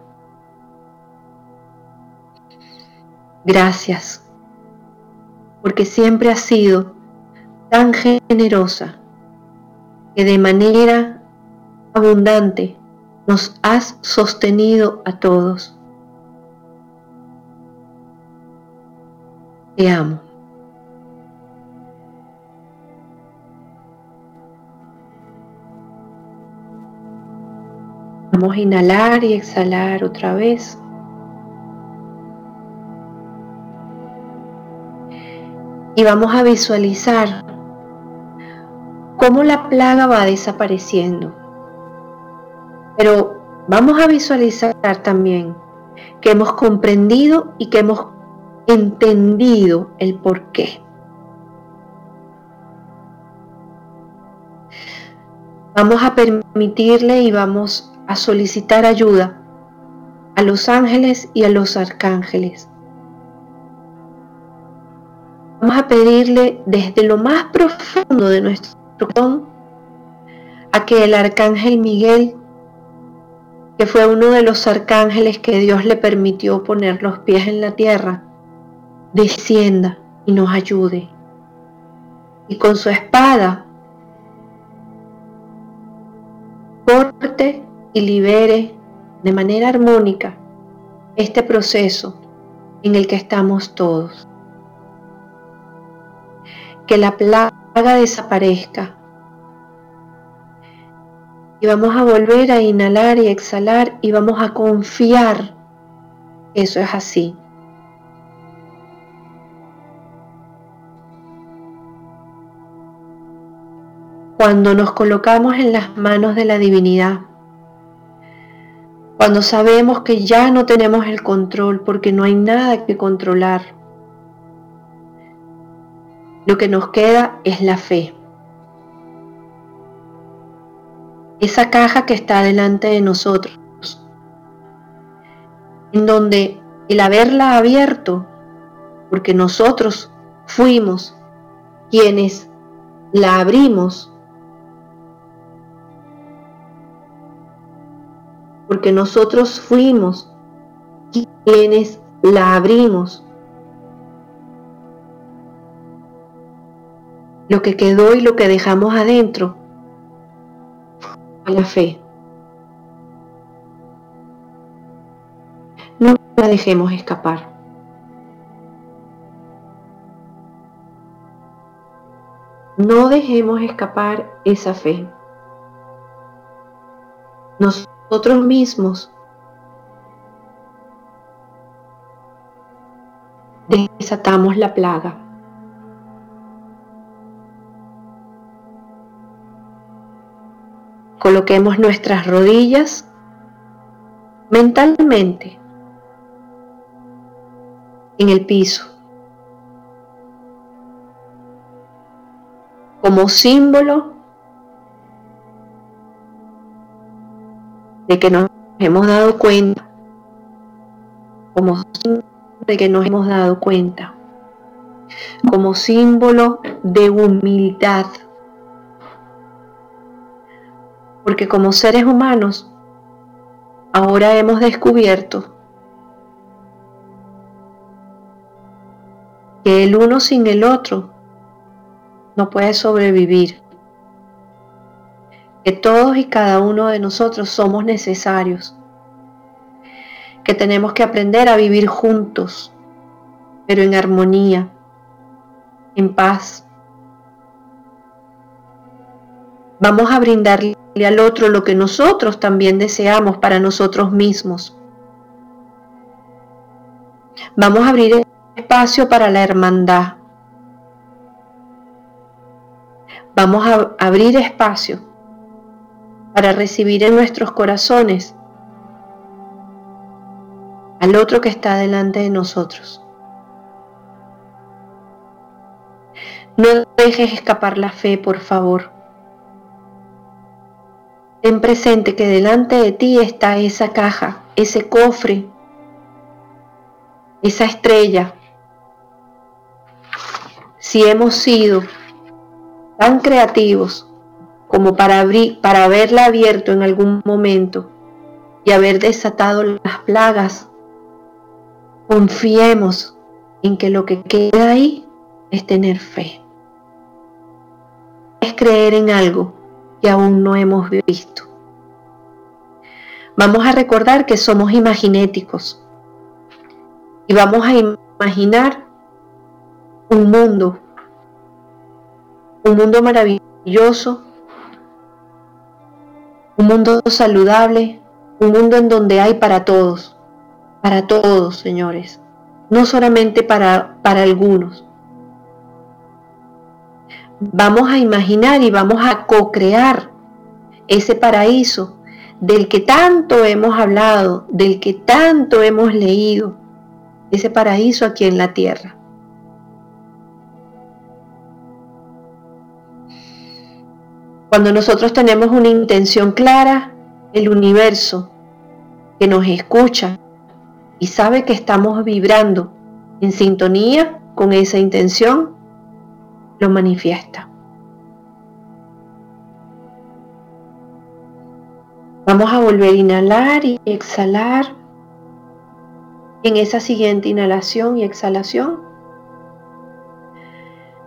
Gracias, porque siempre has sido tan generosa que de manera abundante nos has sostenido a todos. Te amo. Vamos a inhalar y exhalar otra vez. y vamos a visualizar cómo la plaga va desapareciendo. Pero vamos a visualizar también que hemos comprendido y que hemos entendido el por qué. Vamos a permitirle y vamos a solicitar ayuda a los ángeles y a los arcángeles Vamos a pedirle desde lo más profundo de nuestro corazón a que el arcángel Miguel, que fue uno de los arcángeles que Dios le permitió poner los pies en la tierra, descienda y nos ayude. Y con su espada corte y libere de manera armónica este proceso en el que estamos todos que la plaga desaparezca. Y vamos a volver a inhalar y exhalar y vamos a confiar eso es así. Cuando nos colocamos en las manos de la divinidad, cuando sabemos que ya no tenemos el control porque no hay nada que controlar, lo que nos queda es la fe. Esa caja que está delante de nosotros, en donde el haberla abierto, porque nosotros fuimos quienes la abrimos, porque nosotros fuimos quienes la abrimos, lo que quedó y lo que dejamos adentro la fe. No la dejemos escapar. No dejemos escapar esa fe. Nosotros mismos desatamos la plaga. Coloquemos nuestras rodillas mentalmente en el piso. Como símbolo de que nos hemos dado cuenta, como símbolo de que nos hemos dado cuenta, como símbolo de humildad porque como seres humanos ahora hemos descubierto que el uno sin el otro no puede sobrevivir, que todos y cada uno de nosotros somos necesarios, que tenemos que aprender a vivir juntos, pero en armonía, en paz. Vamos a brindarle al otro lo que nosotros también deseamos para nosotros mismos. Vamos a abrir espacio para la hermandad. Vamos a abrir espacio para recibir en nuestros corazones al otro que está delante de nosotros. No dejes escapar la fe, por favor. Ten presente que delante de ti está esa caja, ese cofre, esa estrella. Si hemos sido tan creativos como para, abrir, para haberla abierto en algún momento y haber desatado las plagas, confiemos en que lo que queda ahí es tener fe. Es creer en algo que aún no hemos visto. Vamos a recordar que somos imaginéticos y vamos a imaginar un mundo, un mundo maravilloso, un mundo saludable, un mundo en donde hay para todos, para todos, señores, no solamente para, para algunos. Vamos a imaginar y vamos a co-crear ese paraíso del que tanto hemos hablado, del que tanto hemos leído, ese paraíso aquí en la tierra. Cuando nosotros tenemos una intención clara, el universo que nos escucha y sabe que estamos vibrando en sintonía con esa intención, lo manifiesta. Vamos a volver a inhalar y exhalar. En esa siguiente inhalación y exhalación,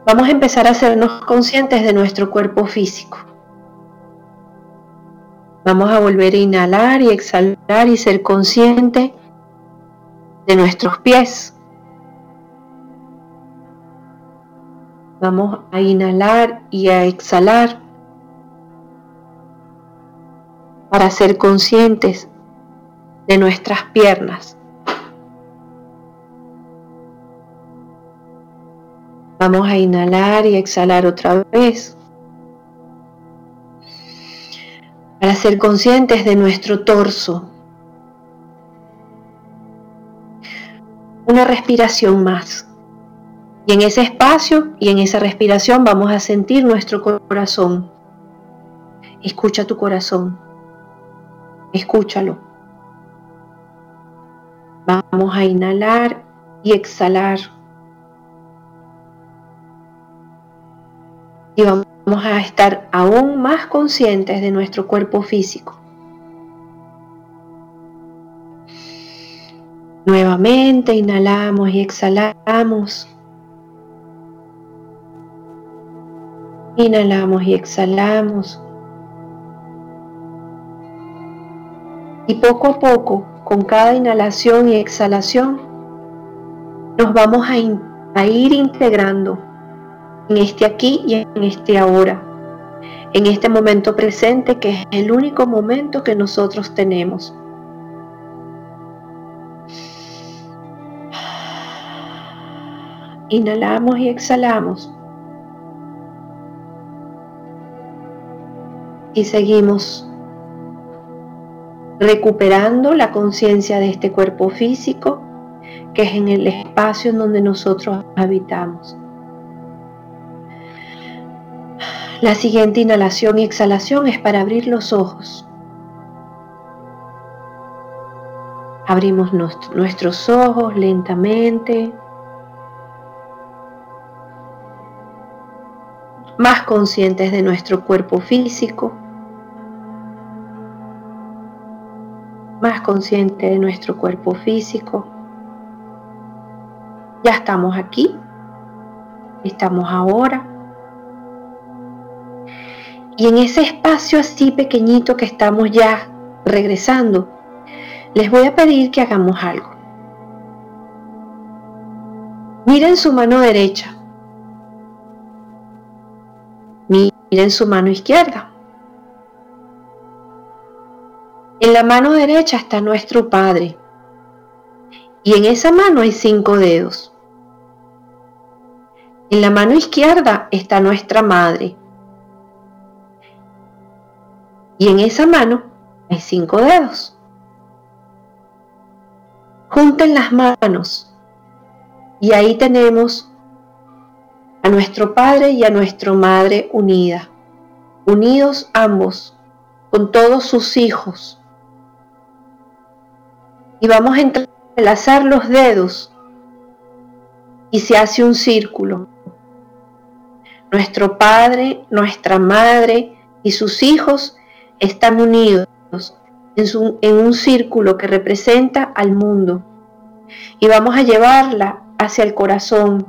vamos a empezar a hacernos conscientes de nuestro cuerpo físico. Vamos a volver a inhalar y exhalar y ser consciente de nuestros pies. Vamos a inhalar y a exhalar para ser conscientes de nuestras piernas. Vamos a inhalar y exhalar otra vez. para ser conscientes de nuestro torso. Una respiración más. Y en ese espacio y en esa respiración vamos a sentir nuestro corazón. Escucha tu corazón. Escúchalo. Vamos a inhalar y exhalar. Y vamos a estar aún más conscientes de nuestro cuerpo físico. Nuevamente inhalamos y exhalamos. Inhalamos y exhalamos. Y poco a poco, con cada inhalación y exhalación, nos vamos a, a ir integrando en este aquí y en este ahora, en este momento presente que es el único momento que nosotros tenemos. Inhalamos y exhalamos. Y seguimos recuperando la conciencia de este cuerpo físico que es en el espacio en donde nosotros habitamos. La siguiente inhalación y exhalación es para abrir los ojos. Abrimos nuestros ojos lentamente. Más conscientes de nuestro cuerpo físico. Más consciente de nuestro cuerpo físico. Ya estamos aquí. Estamos ahora. Y en ese espacio así pequeñito que estamos ya regresando, les voy a pedir que hagamos algo. Miren su mano derecha. Miren su mano izquierda. En la mano derecha está nuestro Padre. Y en esa mano hay cinco dedos. En la mano izquierda está nuestra Madre y en esa mano hay cinco dedos. Junten las manos y ahí tenemos a nuestro Padre y a nuestra Madre unida, unidos ambos con todos sus hijos. Y vamos a entrelazar los dedos y se hace un círculo. nuestro padre, nuestra madre y sus hijos están unidos en, un círculo que representa al mundo. Y vamos a llevarla hacia el corazón.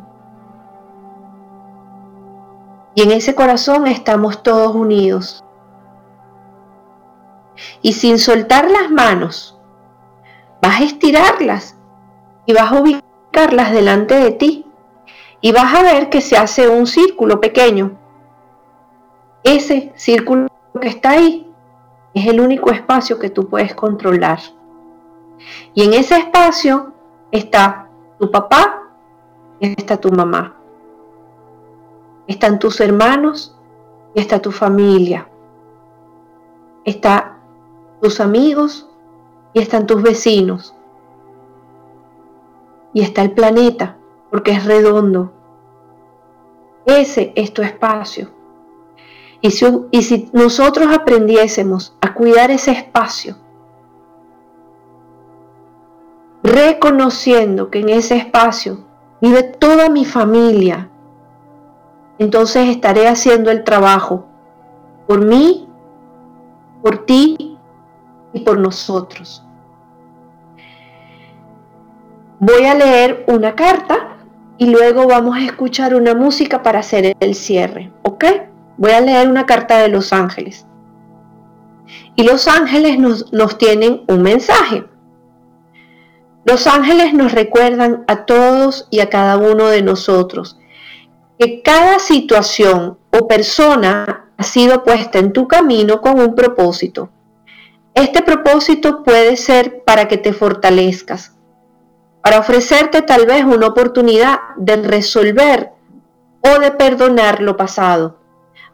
Y en ese corazón estamos todos unidos. Y sin soltar las manos, vas a estirarlas y vas a ubicarlas delante de ti. Y vas a ver que se hace un círculo pequeño. Ese círculo que está ahí es el único espacio que tú puedes controlar. Y en ese espacio está tu papá y está tu mamá. Están tus hermanos y está tu familia. Está tus amigos y están tus vecinos. Y está el planeta, porque es redondo. Ese es tu espacio. Y si, nosotros aprendiésemos a cuidar ese espacio, reconociendo que en ese espacio vive toda mi familia, entonces estaré haciendo el trabajo por mí, por ti y por nosotros. Voy a leer una carta y luego vamos a escuchar una música para hacer el cierre, ¿ok? Voy a leer una carta de los ángeles. Y los ángeles nos, nos tienen un mensaje. Los ángeles nos recuerdan a todos y a cada uno de nosotros que cada situación o persona ha sido puesta en tu camino con un propósito. Este propósito puede ser para que te fortalezcas, para ofrecerte tal vez una oportunidad de resolver o de perdonar lo pasado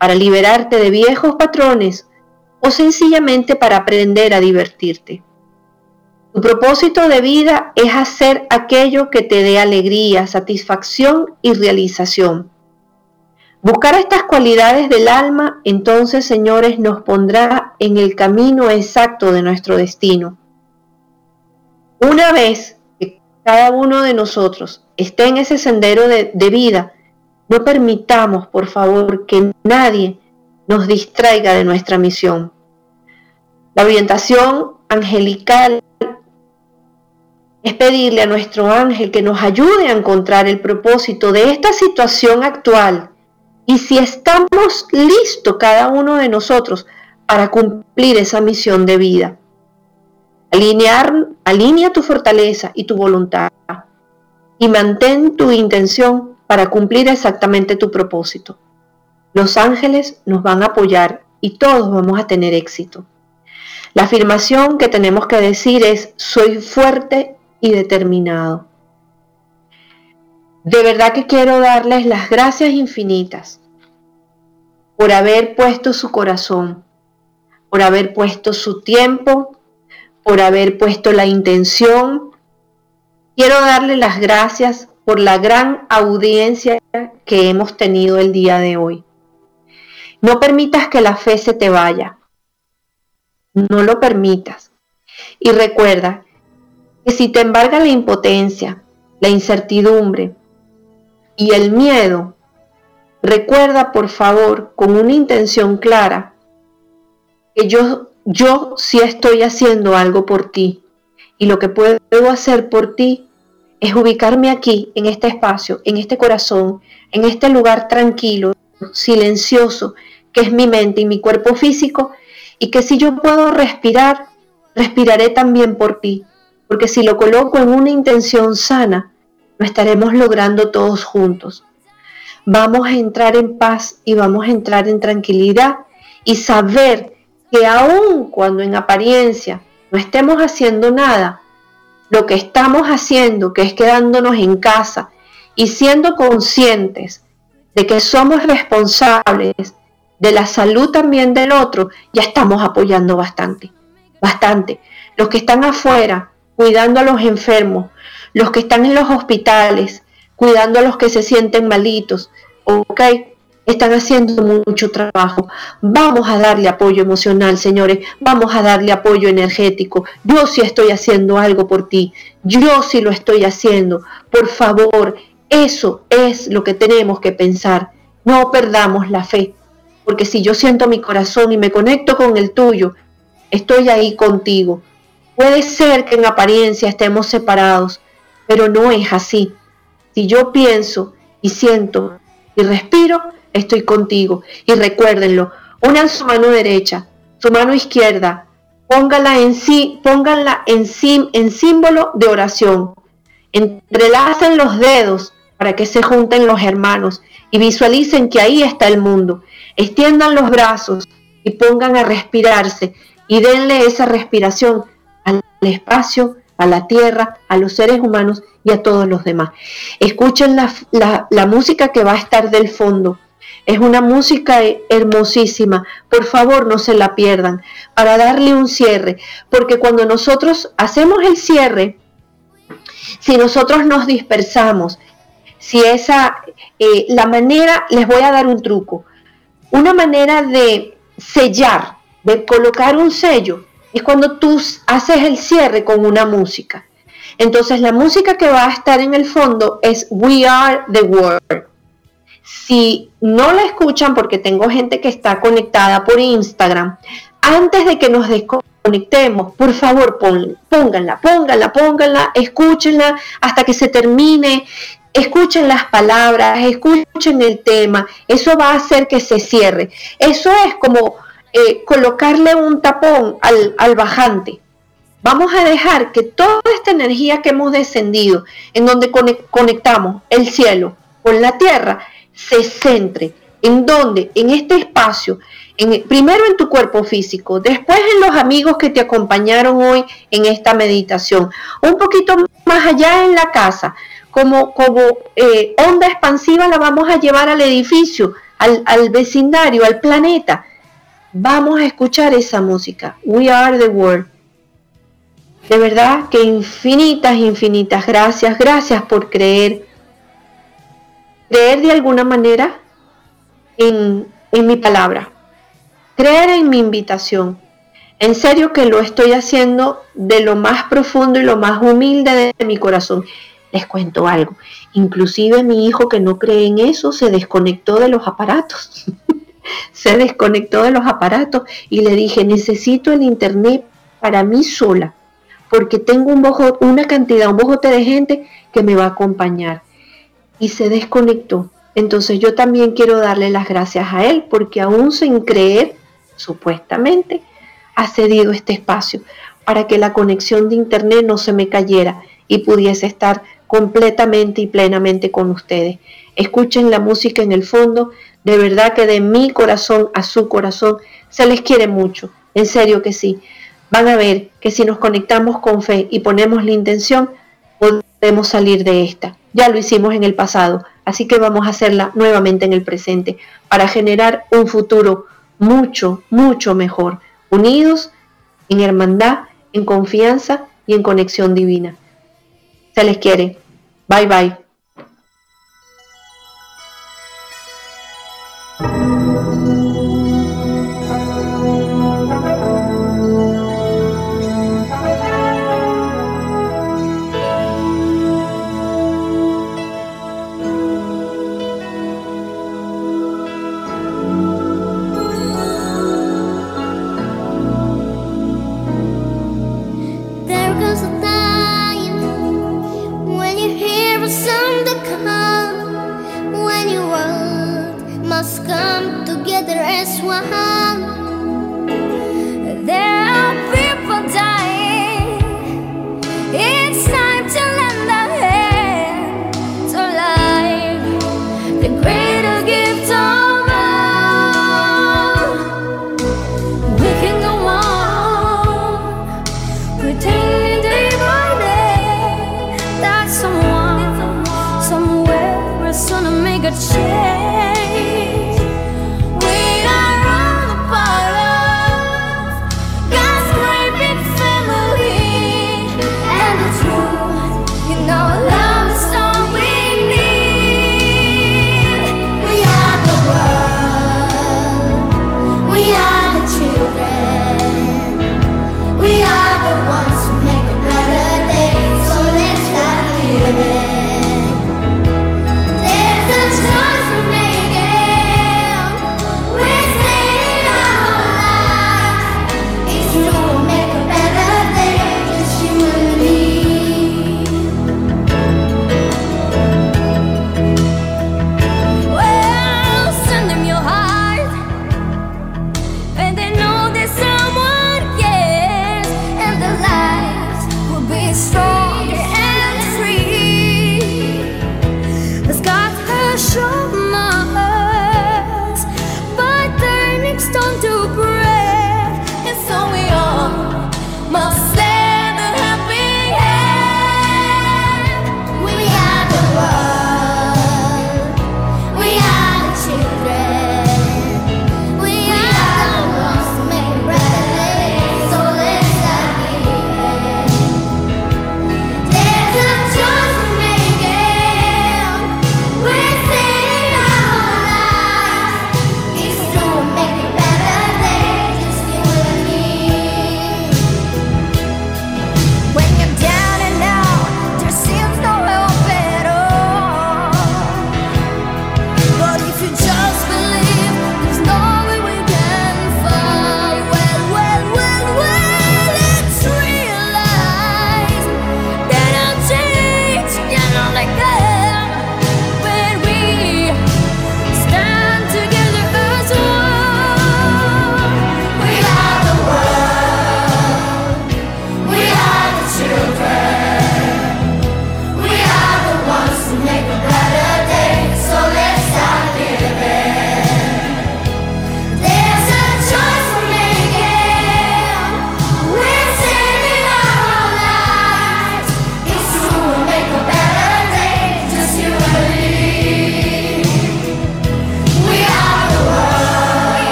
para liberarte de viejos patrones o sencillamente para aprender a divertirte. Tu propósito de vida es hacer aquello que te dé alegría, satisfacción y realización. Buscar estas cualidades del alma, entonces, señores, nos pondrá en el camino exacto de nuestro destino. Una vez que cada uno de nosotros esté en ese sendero de, vida, no permitamos, por favor, que nadie nos distraiga de nuestra misión. La orientación angelical es pedirle a nuestro ángel que nos ayude a encontrar el propósito de esta situación actual y si estamos listos cada uno de nosotros para cumplir esa misión de vida. Alinear, alinea tu fortaleza y tu voluntad y mantén tu intención para cumplir exactamente tu propósito. Los ángeles nos van a apoyar y todos vamos a tener éxito. La afirmación que tenemos que decir es, soy fuerte y determinado. De verdad que quiero darles las gracias infinitas por haber puesto su corazón, por haber puesto su tiempo, por haber puesto la intención. Quiero darles las gracias por la gran audiencia que hemos tenido el día de hoy. No permitas que la fe se te vaya. No lo permitas. Y recuerda que si te embarga la impotencia, la incertidumbre y el miedo, recuerda por favor con una intención clara que yo, yo sí estoy haciendo algo por ti. Y lo que puedo hacer por ti es ubicarme aquí, en este espacio, en este corazón, en este lugar tranquilo, silencioso, que es mi mente y mi cuerpo físico, y que si yo puedo respirar, respiraré también por ti, porque si lo coloco en una intención sana, lo estaremos logrando todos juntos. Vamos a entrar en paz y vamos a entrar en tranquilidad y saber que aun cuando en apariencia no estemos haciendo nada, lo que estamos haciendo, que es quedándonos en casa y siendo conscientes de que somos responsables de la salud también del otro, ya estamos apoyando bastante, bastante. Los que están afuera, cuidando a los enfermos, los que están en los hospitales, cuidando a los que se sienten malitos, ¿ok? están haciendo mucho trabajo. Vamos a darle apoyo emocional, señores. Vamos a darle apoyo energético. Yo sí estoy haciendo algo por ti. Yo sí lo estoy haciendo. Por favor, eso es lo que tenemos que pensar. No perdamos la fe, porque si yo siento mi corazón y me conecto con el tuyo, estoy ahí contigo. Puede ser que en apariencia estemos separados, pero no es así. Si yo pienso y siento y respiro, estoy contigo. Y recuérdenlo, unan su mano derecha, su mano izquierda, pónganla en sí, pónganla en sí, en símbolo de oración. Entrelacen los dedos para que se junten los hermanos y visualicen que ahí está el mundo. Extiendan los brazos y pongan a respirarse y denle esa respiración al espacio, a la tierra, a los seres humanos y a todos los demás. Escuchen la, la música que va a estar del fondo. Es una música hermosísima. Por favor, no se la pierdan para darle un cierre. Porque cuando nosotros hacemos el cierre, si nosotros nos dispersamos, si esa, eh, la manera, les voy a dar un truco. Una manera de sellar, de colocar un sello, es cuando tú haces el cierre con una música. Entonces la música que va a estar en el fondo es We Are the World. Si no la escuchan, porque tengo gente que está conectada por Instagram, antes de que nos desconectemos, por favor pónganla, pónganla, pónganla, escúchenla hasta que se termine. Escuchen las palabras, escuchen el tema, eso va a hacer que se cierre. Eso es como eh, colocarle un tapón al, al bajante. Vamos a dejar que toda esta energía que hemos descendido, en donde conectamos el cielo con la tierra, se centre. ¿En donde En este espacio. En, primero en tu cuerpo físico, después en los amigos que te acompañaron hoy en esta meditación. Un poquito más allá en la casa, como, como eh, onda expansiva la vamos a llevar al edificio, al, al vecindario, al planeta. Vamos a escuchar esa música. We are the world. De verdad que infinitas, infinitas gracias. Gracias por creer creer de alguna manera en, mi palabra, creer en mi invitación. En serio que lo estoy haciendo de lo más profundo y lo más humilde de mi corazón. Les cuento algo. Inclusive mi hijo que no cree en eso se desconectó de los aparatos. se desconectó de los aparatos y le dije, necesito el internet para mí sola, porque tengo un bojo, una cantidad, un bojote de gente que me va a acompañar y se desconectó. Entonces yo también quiero darle las gracias a él porque aún sin creer, supuestamente, ha cedido este espacio para que la conexión de internet no se me cayera y pudiese estar completamente y plenamente con ustedes. Escuchen la música en el fondo, de verdad que de mi corazón a su corazón se les quiere mucho, en serio que sí. Van a ver que si nos conectamos con fe y ponemos la intención, podemos salir de esta. Ya lo hicimos en el pasado, así que vamos a hacerla nuevamente en el presente para generar un futuro mucho, mucho mejor, unidos en hermandad, en confianza y en conexión divina. Se les quiere. Bye bye. come together as one.